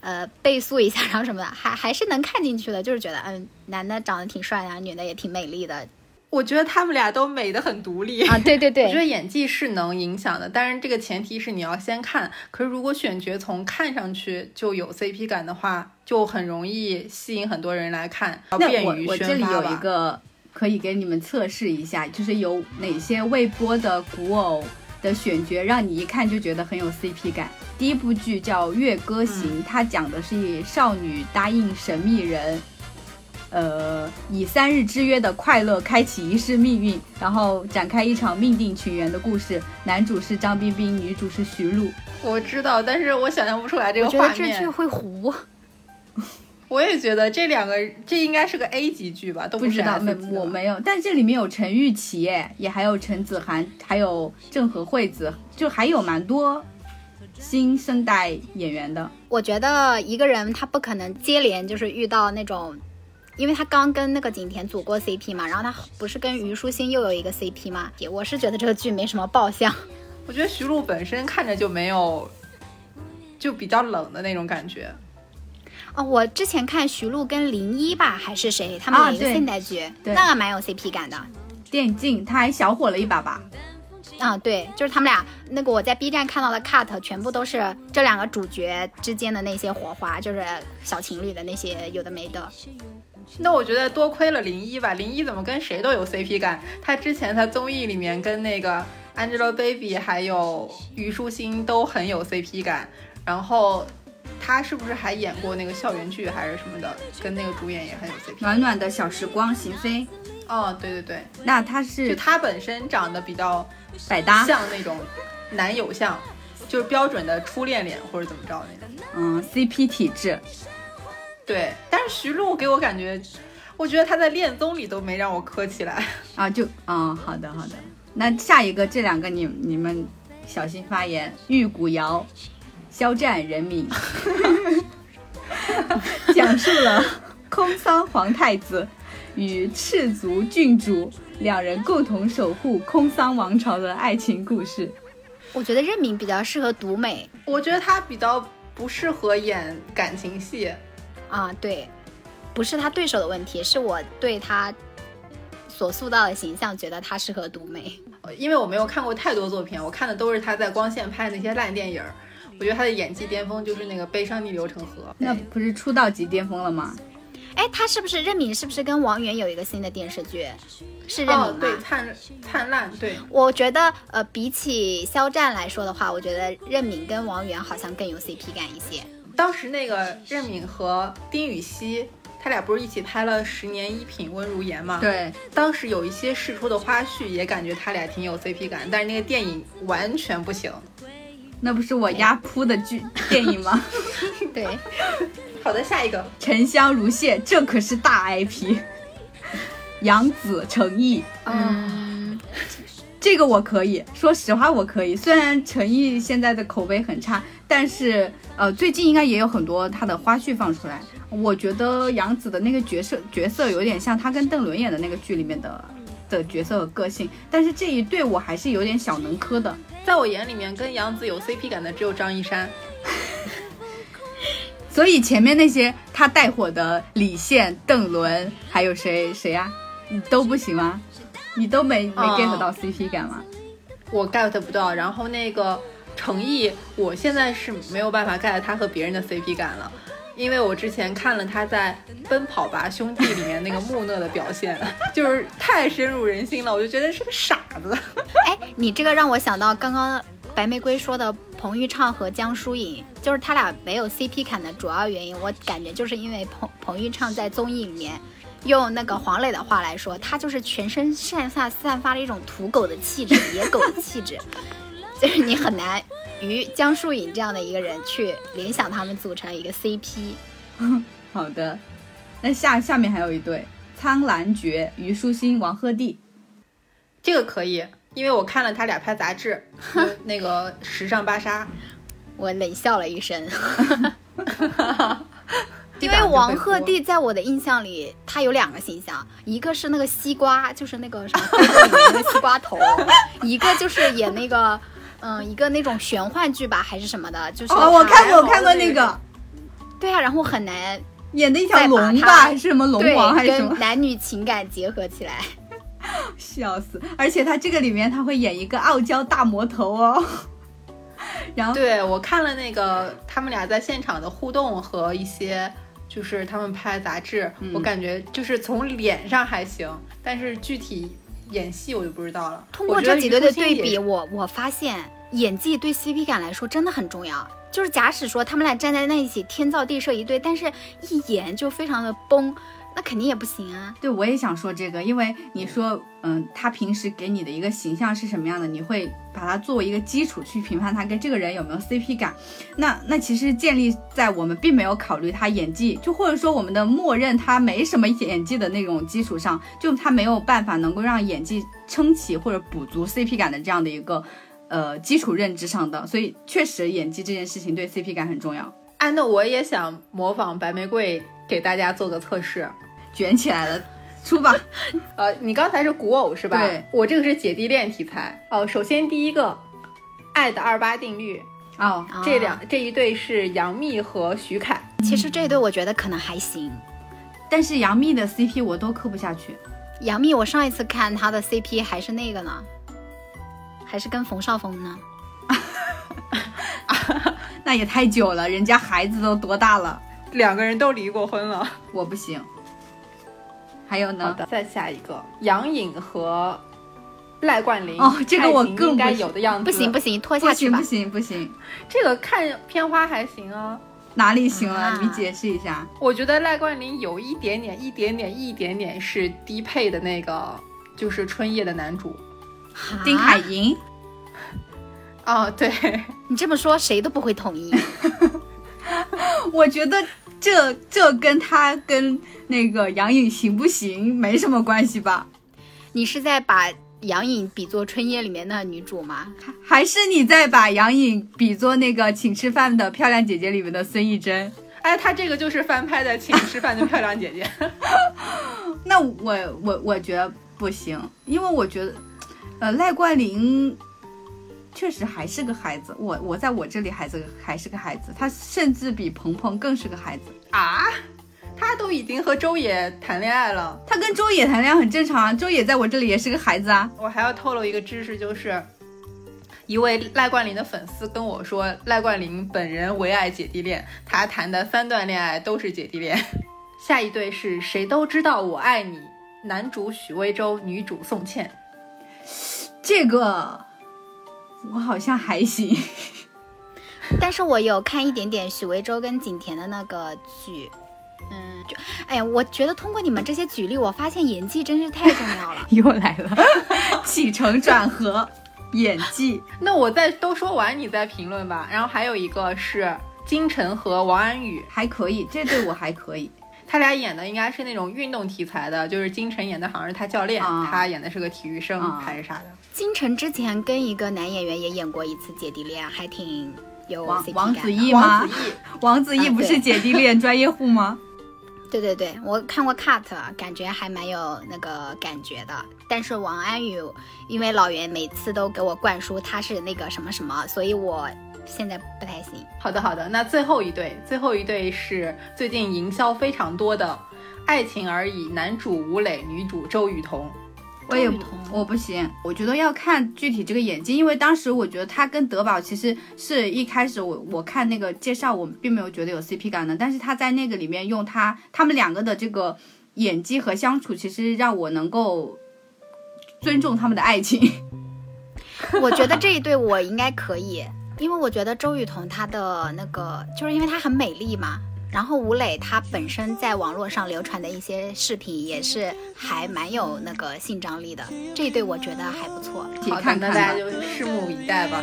呃，倍速一下，然后什么的，还还是能看进去的，就是觉得，嗯，男的长得挺帅啊，女的也挺美丽的。我觉得他们俩都美的很独立啊，对对对，我觉得演技是能影响的，但是这个前提是你要先看。可是如果选角从看上去就有 CP 感的话，就很容易吸引很多人来看。那我我这里有一个可以给你们测试一下，就是有哪些未播的古偶的选角让你一看就觉得很有 CP 感。第一部剧叫《月歌行》，它讲的是少女答应神秘人。呃，以三日之约的快乐开启一世命运，然后展开一场命定情缘的故事。男主是张彬彬，女主是徐璐。我知道，但是我想象不出来这个画面。我觉得这剧会糊。我也觉得这两个，这应该是个 A 级剧吧？都不知道，没我没有。但这里面有陈钰琪，也还有陈子涵，还有郑和惠子，就还有蛮多新生代演员的。我觉得一个人他不可能接连就是遇到那种。因为他刚跟那个景甜组过 CP 嘛，然后他不是跟虞书欣又有一个 CP 嘛？我是觉得这个剧没什么爆相。我觉得徐璐本身看着就没有，就比较冷的那种感觉。哦，我之前看徐璐跟林一吧，还是谁，他们演一个现代剧，那个蛮有 CP 感的。电竞他还小火了一把吧？啊，对，就是他们俩那个我在 B 站看到的 cut，全部都是这两个主角之间的那些火花，就是小情侣的那些有的没的。那我觉得多亏了林一吧，林一怎么跟谁都有 CP 感？他之前在综艺里面跟那个 Angelababy 还有虞书欣都很有 CP 感，然后他是不是还演过那个校园剧还是什么的？跟那个主演也很有 CP。暖暖的小时光，邢菲。哦，对对对，那他是就他本身长得比较百搭，像那种男友像，就是标准的初恋脸或者怎么着那种。嗯，CP 体质。对，但是徐璐给我感觉，我觉得她在恋综里都没让我磕起来。啊，就啊、好的好的。那下一个这两个你你们小心发言。玉骨遥、肖战、任敏，讲述了空桑皇太子与赤足郡主两人共同守护空桑王朝的爱情故事。我觉得任敏比较适合独美我觉得他比较不适合演感情戏。啊，对，不是他对手的问题，是我对他所塑造的形象觉得他适合独美。因为我没有看过太多作品，我看的都是他在光线拍的那些烂电影儿。我觉得他的演技巅峰就是那个《悲伤逆流成河》。那不是出道即巅峰了吗？哎，他是不是任敏？是不是跟王源有一个新的电视剧？是任敏吗？，哦对，灿灿烂，对，我觉得，呃，比起肖战来说的话，我觉得任敏跟王源好像更有 CP 感一些。当时那个任敏和丁禹兮，他俩不是一起拍了《十年一品温如言》吗？，对，当时有一些试出的花絮，也感觉他俩挺有 CP 感，但是那个电影完全不行。那不是我压铺的剧电影吗？对，好的，下一个，沉香如屑，这可是大 IP。杨紫、成毅，嗯，这个我可以，说实话我可以。虽然陈毅现在的口碑很差，但是呃，最近应该也有很多他的花絮放出来。我觉得杨紫的那个角色角色有点像他跟邓伦演的那个剧里面的的角色和个性，但是这一对我还是有点小能磕的。在我眼里面跟杨紫有 CP 感的只有张一山。所以前面那些他带火的李现、邓伦，还有谁谁呀、你都不行吗？你都没没哦 get 到 CP 感吗？我 get 不到。然后那个程毅，我现在是没有办法 get 他和别人的 CP 感了，因为我之前看了他在《奔跑吧兄弟》里面那个木讷的表现，就是太深入人心了，我就觉得是个傻子。哎，你这个让我想到刚刚白玫瑰说的彭昱畅和江疏影，就是他俩没有 CP 感的主要原因，我感觉就是因为彭彭昱畅在综艺里面。用那个黄磊的话来说，他就是全身上下散发了一种土狗的气质、野狗的气质，就是你很难与江疏影这样的一个人去联想他们组成一个 CP。好的，那下下面还有一对苍兰诀、虞书欣、王鹤棣。这个可以，因为我看了他俩拍杂志，就 是那个《时尚芭莎》。我冷笑了一声，因为王鹤棣在我的印象里，他有两个形象，一个是那个西瓜，就是那个什么 非洲里面那个西瓜头，一个就是演那个，嗯，一个那种玄幻剧吧，还是什么的，就是哦，我看过，我看过那个对啊，然后很难演的一条龙吧，还是什么龙王还是什么？男女情感结合起来。笑死！而且他这个里面他会演一个傲娇大魔头哦。然后对我看了那个他们俩在现场的互动和一些。就是他们拍杂志，嗯我感觉就是从脸上还行，但是具体演戏我就不知道了。通过这几对的对比，我我发现演技对 CP 感来说真的很重要。就是假使说他们俩站在那一起，天造地设一对，但是一演就非常的崩，那肯定也不行啊。对，我也想说这个，因为你说，嗯，他平时给你的一个形象是什么样的，你会把它作为一个基础去评判他跟这个人有没有 CP 感。那那其实建立在我们并没有考虑他演技，就或者说我们的默认他没什么演技的那种基础上，就他没有办法能够让演技撑起或者补足 CP 感的这样的一个呃基础认知上的，所以确实演技这件事情对 CP 感很重要。哎，那我也想模仿白玫瑰给大家做个测试。卷起来了，出吧。呃，你刚才是古偶是吧？对，我这个是姐弟恋题材。哦、首先第一个，爱的二八定律，哦，啊这两这一对是杨幂和徐凯。其实这一对我觉得可能还行。但是杨幂的 CP 我都磕不下去。杨幂，我上一次看她的 CP 还是那个呢，还是跟冯绍峰呢。那也太久了，人家孩子都多大了，两个人都离过婚了。我不行。还有好呢？的，再下一个，杨颖和赖冠霖。哦这个我更应该有的样子。不行不行，拖下去吧不行不。行不行，这个看片花还行啊。哪里行了？啊你解释一下。我觉得赖冠霖有一点点、一点点、一点点是低配的那个，就是春夜的男主。哈丁海寅，哦，对，你这么说谁都不会同意。我觉得这这跟他跟那个杨颖行不行没什么关系吧？你是在把杨颖比作《春夜》里面的女主吗？还是你在把杨颖比作那个请吃饭的漂亮姐姐里面的孙艺珍？哎，他这个就是翻拍的《请吃饭的漂亮姐姐》。那我我我觉得不行，因为我觉得，呃，赖冠霖确实还是个孩子。我我在我这里还是个还是个孩子，他甚至比鹏鹏更是个孩子。啊，他都已经和周也谈恋爱了。他跟周也谈恋爱很正常啊，周也在我这里也是个孩子啊。我还要透露一个知识，就是一位赖冠霖的粉丝跟我说，赖冠霖本人唯爱姐弟恋，他谈的三段恋爱都是姐弟恋。下一对是谁都知道我爱你，男主许魏洲，女主宋茜。这个我好像还行。但是我有看一点点许魏洲跟景甜的那个剧，嗯，就哎呀，我觉得通过你们这些举例，我发现演技真是太重要了。又来了，起承转合，演技。那我再都说完，你再评论吧。然后还有一个是金晨和王安宇，还可以，这对我还可以。他俩演的应该是那种运动题材的，就是金晨演的好像是他教练，啊他演的是个体育生、啊还是啥的。金晨之前跟一个男演员也演过一次姐弟恋，还挺有王王子异吗？王子异，王子异不是姐弟恋专业户吗？对对对，我看过 cut，感觉还蛮有那个感觉的。但是王安宇，因为老袁每次都给我灌输他是那个什么什么，所以我现在不太行。好的好的，那最后一对，最后一对是最近营销非常多的《爱情而已》，男主吴磊，女主周雨彤。我也我不行，我觉得要看具体这个演技，因为当时我觉得他跟德宝其实是一开始我我看那个介绍，我并没有觉得有 CP 感的，但是他在那个里面用他他们两个的这个演技和相处，其实让我能够尊重他们的爱情。我觉得这一对我应该可以，因为我觉得周雨彤她的那个，就是因为她很美丽嘛。然后吴磊他本身在网络上流传的一些视频也是还蛮有那个性张力的，这一对我觉得还不错。好的，看看大家就拭目以待吧。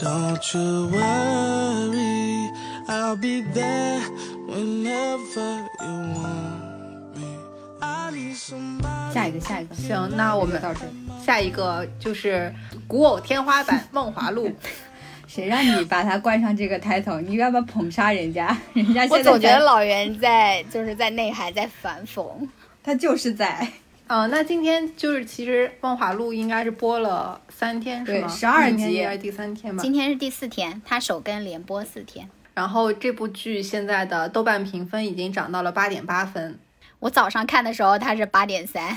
Don't, you worry. I'll be there whenever you want me. I need somebody. 下一个，下一个，行，那我们到这。下一个就是古偶天花板 《梦华录》。谁让你把他冠上这个 title？你干嘛捧杀人家？人家我现在才总觉得老袁在就是在内涵在反讽。他就是在呃，那今天就是其实《梦华录》应该是播了三天是对吗？十二集今天应该是第三天吧。今天是第四天，他首更连播四天。然后这部剧现在的豆瓣评分已经涨到了八点八分，我早上看的时候它是八点三，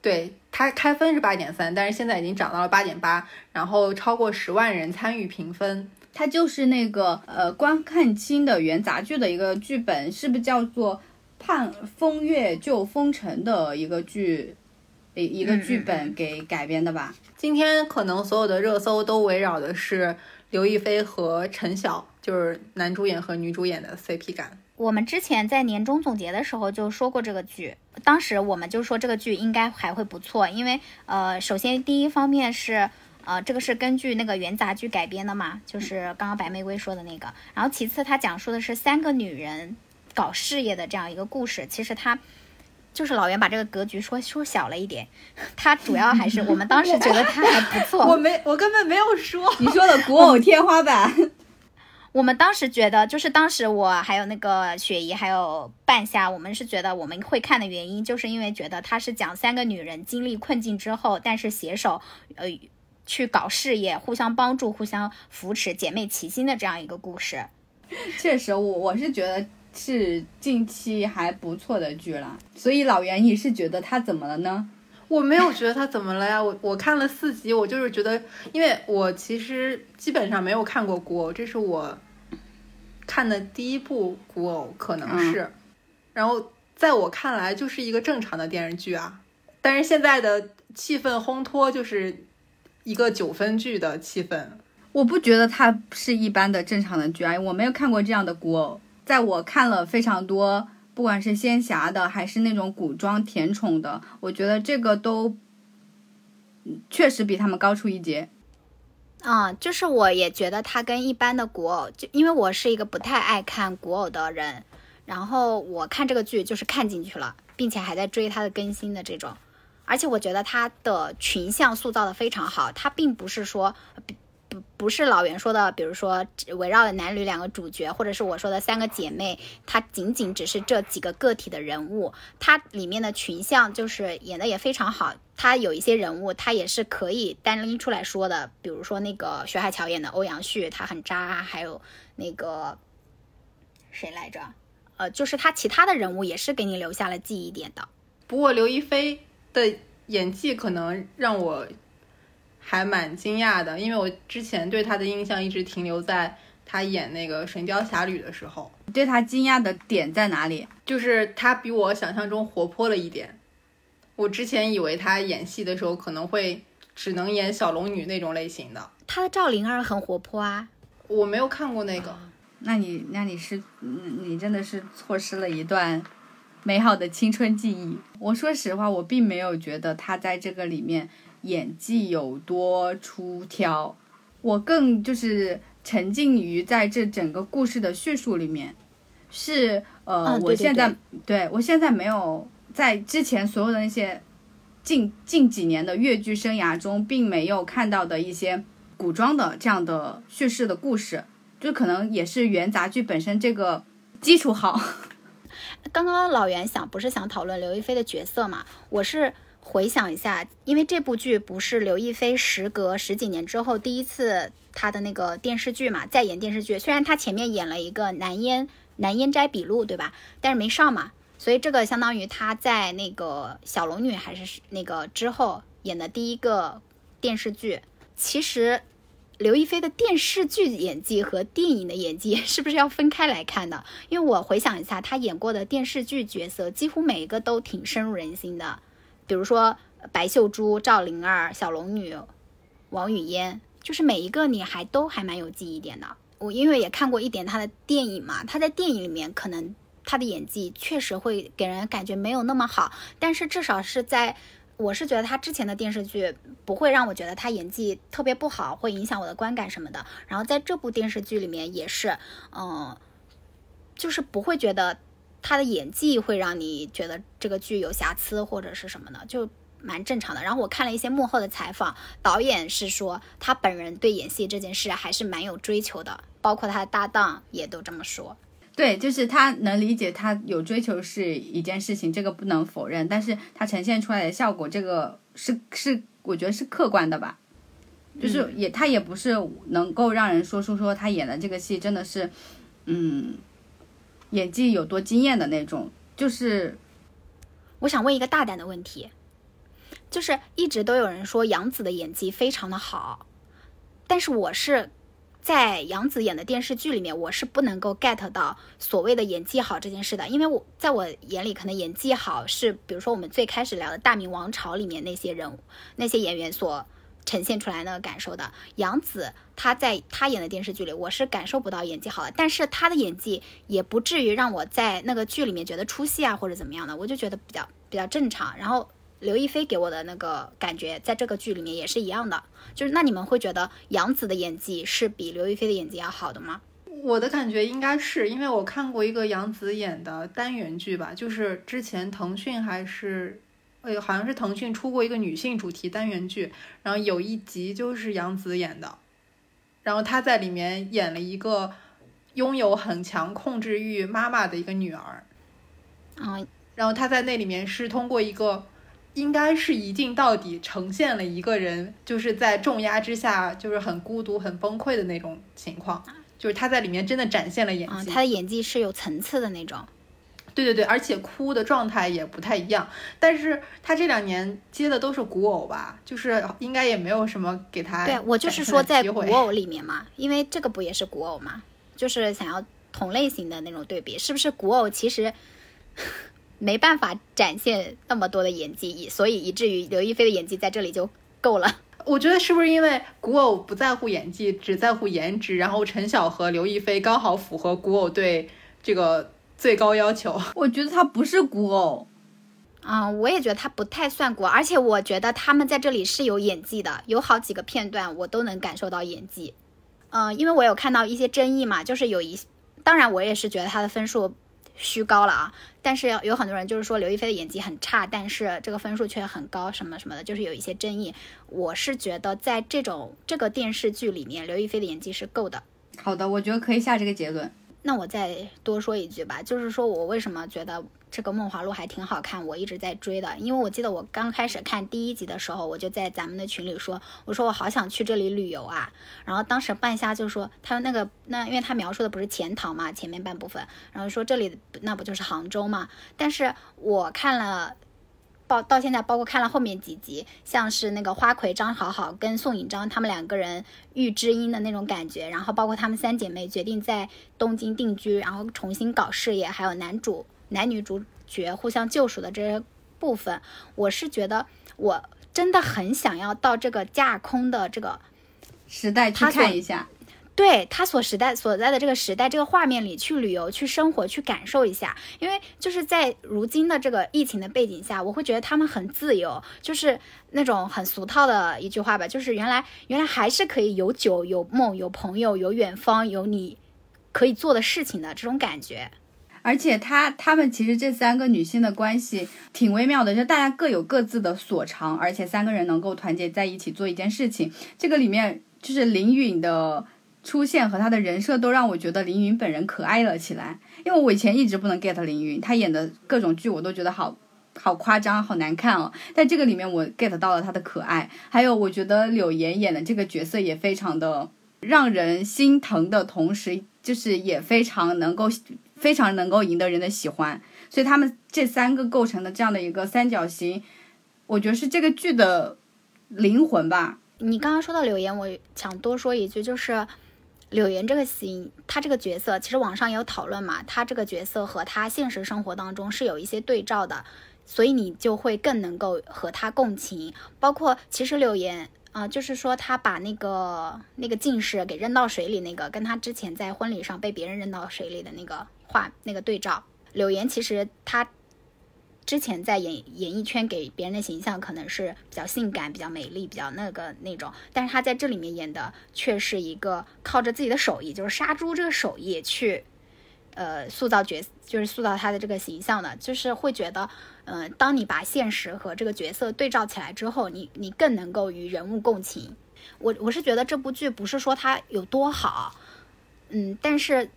对它开分是八点三，但是现在已经涨到了八点八，然后超过十万人参与评分。它就是那个呃关汉卿的原杂剧的一个剧本，是不是叫做《盼风月救风尘》的一个剧，一一个剧本给改编的吧？今天可能所有的热搜都围绕的是刘亦菲和陈晓，就是男主演和女主演的 CP 感。我们之前在年终总结的时候就说过这个剧，当时我们就说这个剧应该还会不错，因为呃，首先第一方面是呃，这个是根据那个元杂剧改编的嘛，就是刚刚白玫瑰说的那个，然后其次它讲述的是三个女人搞事业的这样一个故事，其实它。就是老袁把这个格局说说小了一点，他主要还是我们当时觉得他还不错。我没，我根本没有说。你说的古偶天花板，我们当时觉得，就是当时我还有那个雪姨，还有半夏，我们是觉得我们会看的原因，就是因为觉得它是讲三个女人经历困境之后，但是携手，呃，去搞事业，互相帮助、互相扶持，姐妹齐心的这样一个故事。确实我我是觉得是近期还不错的剧了。所以老袁，你是觉得他怎么了呢？我没有觉得他怎么了呀，我我看了四集，我就是觉得，因为我其实基本上没有看过古偶，这是我看的第一部古偶，可能是，然后在我看来就是一个正常的电视剧啊，但是现在的气氛烘托就是一个九分剧的气氛，我不觉得它是一般的正常的剧啊，我没有看过这样的古偶。在我看了非常多，不管是仙侠的还是那种古装甜宠的，我觉得这个都确实比他们高出一截。嗯，就是我也觉得它跟一般的古偶，就因为我是一个不太爱看古偶的人，然后我看这个剧就是看进去了，并且还在追它的更新的这种，而且我觉得它的群像塑造的非常好，它并不是说不是老袁说的，比如说围绕着男女两个主角，或者是我说的三个姐妹，它仅仅只是这几个个体的人物，它里面的群像就是演的也非常好。它有一些人物，它也是可以单拎出来说的，比如说那个徐海乔演的欧阳旭，他很渣，还有那个谁来着？呃，就是他其他的人物也是给你留下了记忆点的。不过刘亦菲的演技可能让我还蛮惊讶的，因为我之前对他的印象一直停留在他演那个《神雕侠侣》的时候，你对他惊讶的点在哪里？就是他比我想象中活泼了一点。我之前以为他演戏的时候可能会只能演小龙女那种类型的，他的赵灵儿很活泼啊，我没有看过那个。那你那你是嗯你真的是错失了一段美好的青春记忆。我说实话，我并没有觉得他在这个里面演技有多出挑，我更就是沉浸于在这整个故事的叙述里面。是呃，我现在对我现在没有在之前所有的那些近近几年的越剧生涯中，并没有看到的一些古装的这样的叙事的故事。就可能也是元杂剧本身这个基础好。刚刚老袁想不是想讨论刘亦菲的角色嘛？我是回想一下，因为这部剧不是刘亦菲时隔十几年之后第一次她的那个电视剧嘛，再演电视剧。虽然她前面演了一个《南烟南烟斋笔录》，对吧？但是没上嘛，所以这个相当于她在那个小龙女还是那个之后演的第一个电视剧。其实刘亦菲的电视剧演技和电影的演技 是不是要分开来看的？因为我回想一下，她演过的电视剧角色，几乎每一个都挺深入人心的。比如说白秀珠、赵灵儿、小龙女、王语嫣，就是每一个你还都还蛮有记忆点的。我因为也看过一点她的电影嘛，她在电影里面可能她的演技确实会给人感觉没有那么好，但是至少是在。我是觉得她之前的电视剧不会让我觉得她演技特别不好，会影响我的观感什么的。然后在这部电视剧里面也是，嗯、就是不会觉得她的演技会让你觉得这个剧有瑕疵或者是什么的，就蛮正常的。然后我看了一些幕后的采访，导演是说他本人对演戏这件事还是蛮有追求的，包括他的搭档也都这么说。对，就是他能理解他有追求是一件事情，这个不能否认。但是他呈现出来的效果，这个是是我觉得是客观的吧，就是也他也不是能够让人说出说他演的这个戏真的是，嗯，演技有多惊艳的那种，就是我想问一个大胆的问题，就是一直都有人说杨紫的演技非常的好，但是我是在杨紫演的电视剧里面，我是不能够 get 到所谓的演技好这件事的，因为我在我眼里，可能演技好是比如说我们最开始聊的《大明王朝》里面那些人物、那些演员所呈现出来那个感受的。杨紫他在他演的电视剧里，我是感受不到演技好的，但是他的演技也不至于让我在那个剧里面觉得出戏啊或者怎么样的，我就觉得比较比较正常。然后刘亦菲给我的那个感觉，在这个剧里面也是一样的，就是那你们会觉得杨紫的演技是比刘亦菲的演技要好的吗？我的感觉应该是因为我看过一个杨紫演的单元剧吧，就是之前腾讯还是，呃，好像是腾讯出过一个女性主题单元剧，然后有一集就是杨紫演的，然后她在里面演了一个拥有很强控制欲妈妈的一个女儿，啊，然后她在那里面是通过一个。应该是一镜到底呈现了一个人就是在重压之下就是很孤独、很崩溃的那种情况，就是他在里面真的展现了演啊、技。她的演技是有层次的那种。对对对，而且哭的状态也不太一样。但是他这两年接的都是古偶吧，就是应该也没有什么给他对我就是说在古偶里面嘛，因为这个不也是古偶嘛，就是想要同类型的那种对比，是不是古偶其实 没办法展现那么多的演技，所以以至于刘亦菲的演技在这里就够了。我觉得是不是因为古偶不在乎演技，只在乎颜值，然后陈晓和刘亦菲刚好符合古偶对这个最高要求。我觉得他不是古偶，嗯，我也觉得他不太算古，而且我觉得他们在这里是有演技的，有好几个片段我都能感受到演技。嗯，因为我有看到一些争议嘛，就是有一，当然我也是觉得他的分数虚高了啊，但是有很多人就是说刘亦菲的演技很差，但是这个分数却很高，什么什么的，就是有一些争议。我是觉得在这种这个电视剧里面，刘亦菲的演技是够的。好的，我觉得可以下这个结论。那我再多说一句吧，就是说我为什么觉得这个《梦华录》还挺好看，我一直在追的。因为我记得我刚开始看第一集的时候，我就在咱们的群里说，我说我好想去这里旅游啊。然后当时半夏就说，他那个那，因为他描述的不是钱塘嘛，前面半部分，然后说这里那不就是杭州嘛？但是我看了。包到现在，包括看了后面几集，像是那个花魁张好好跟宋引章他们两个人遇知音的那种感觉，然后包括他们三姐妹决定在东京定居，然后重新搞事业，还有男主男女主角互相救赎的这些部分，我是觉得我真的很想要到这个架空的这个时代去看一下。对他所时代所在的这个时代，这个画面里去旅游、去生活、去感受一下，因为就是在如今的这个疫情的背景下，我会觉得他们很自由，就是那种很俗套的一句话吧，就是原来原来还是可以有酒、有梦、有朋友、有远方、有你可以做的事情的这种感觉。而且他他们其实这三个女性的关系挺微妙的，就大家各有各自的所长，而且三个人能够团结在一起做一件事情。这个里面就是林允的。出现和他的人设都让我觉得凌云本人可爱了起来，因为我以前一直不能 get 凌云，他演的各种剧我都觉得好好夸张，好难看哦。在这个里面我 get 到了他的可爱，还有我觉得柳岩演的这个角色也非常的让人心疼的同时，就是也非常能够非常能够赢得人的喜欢，所以他们这三个构成的这样的一个三角形，我觉得是这个剧的灵魂吧。你刚刚说到柳岩，我想多说一句，就是。柳岩这个型，他这个角色，其实网上也有讨论嘛，他这个角色和他现实生活当中是有一些对照的，所以你就会更能够和他共情。包括其实柳岩啊，就是说他把那个那个近视给扔到水里那个，跟他之前在婚礼上被别人扔到水里的那个画那个对照，柳岩其实他。之前在演演艺圈给别人的形象可能是比较性感、比较美丽、比较那个那种，但是他在这里面演的却是一个靠着自己的手艺，就是杀猪这个手艺去，呃，塑造角，就是塑造他的这个形象的，就是会觉得，嗯，当你把现实和这个角色对照起来之后，你你更能够与人物共情。我我是觉得这部剧不是说它有多好，嗯，但是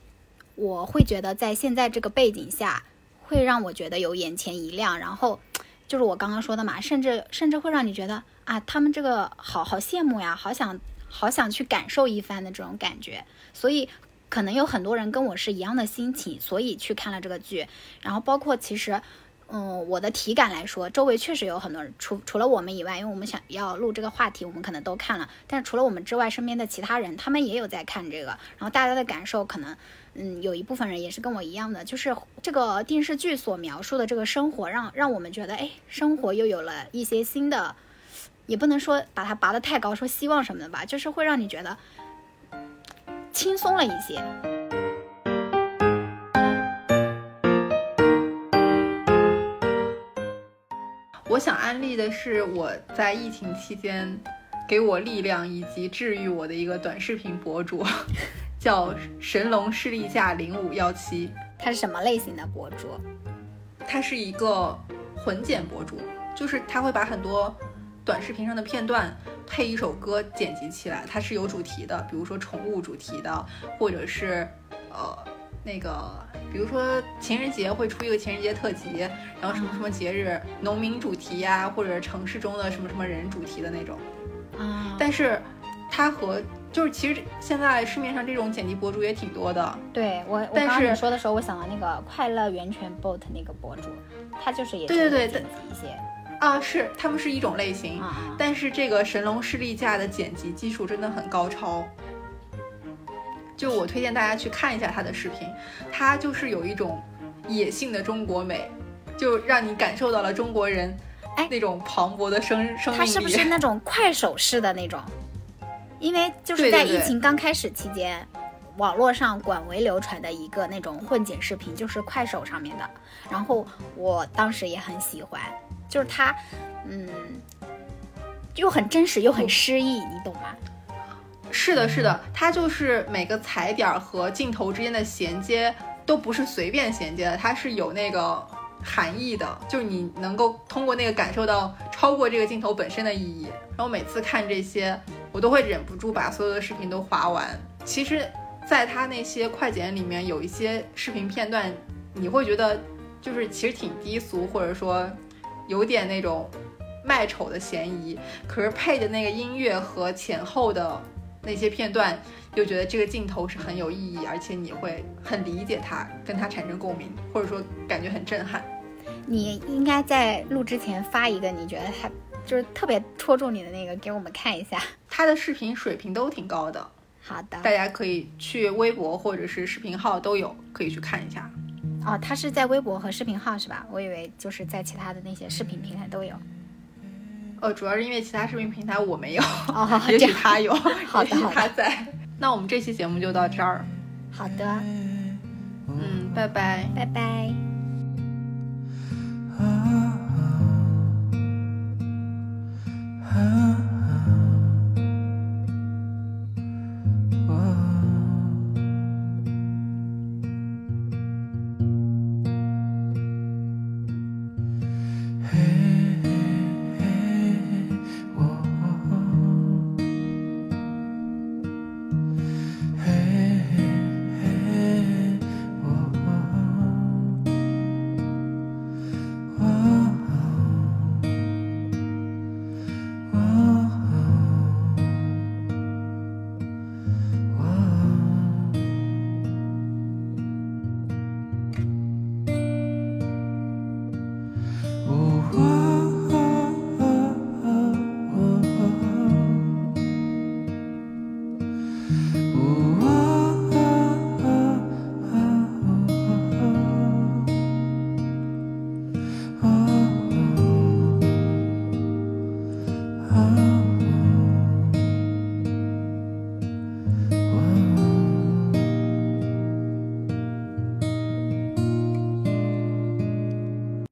我会觉得在现在这个背景下。会让我觉得有眼前一亮，然后就是我刚刚说的嘛，甚至甚至会让你觉得啊，他们这个好好羡慕呀，好想好想去感受一番的这种感觉。所以可能有很多人跟我是一样的心情，所以去看了这个剧。然后包括其实，嗯，我的体感来说，周围确实有很多人，除除了我们以外，因为我们想要录这个话题，我们可能都看了。但是除了我们之外，身边的其他人他们也有在看这个，然后大家的感受可能。嗯，有一部分人也是跟我一样的，就是这个电视剧所描述的这个生活，让让我们觉得，哎，生活又有了一些新的，也不能说把它拔得太高，说希望什么的吧，就是会让你觉得轻松了一些。我想安利的是我在疫情期间给我力量以及治愈我的一个短视频博主。叫神龙视力架零五幺七，他是什么类型的博主？他是一个混剪博主，就是他会把很多短视频上的片段配一首歌剪辑起来，它是有主题的，比如说宠物主题的，或者是呃那个，比如说情人节会出一个情人节特辑，然后什么什么节日农民主题呀，或者城市中的什么什么人主题的那种啊，但是他和就是其实现在市面上这种剪辑博主也挺多的。对我，我刚你说的时候，我想到那个快乐源泉 boat 那个博主，他就是也对对对剪辑一些啊，是他们是一种类型，但是这个神龙视力架的剪辑技术真的很高超。就我推荐大家去看一下他的视频，他就是有一种野性的中国美，就让你感受到了中国人哎那种磅礴的生生命力。他是不是那种快手式的那种？因为就是在疫情刚开始期间，网络上广为流传的一个那种混剪视频，就是快手上面的。然后我当时也很喜欢，就是它，嗯，又很真实又很诗意，你懂吗？是的，是的，它就是每个踩点和镜头之间的衔接都不是随便衔接的，它是有那个含义的，就是你能够通过那个感受到超过这个镜头本身的意义。然后每次看这些，我都会忍不住把所有的视频都划完。其实，在它那些快剪里面，有一些视频片段，你会觉得就是其实挺低俗，或者说有点那种卖丑的嫌疑。可是配的那个音乐和前后的。那些片段，又觉得这个镜头是很有意义，而且你会很理解它，跟它产生共鸣，或者说感觉很震撼。你应该在录之前发一个你觉得他就是特别戳中你的那个给我们看一下。他的视频水平都挺高的，好的，大家可以去微博或者是视频号都有，可以去看一下。哦，他是在微博和视频号是吧？我以为就是在其他的那些视频平台都有。呃，主要是因为其他视频平台我没有，哦，也许他有，好的，他在。那我们这期节目就到这儿。好的，嗯，拜拜，拜拜。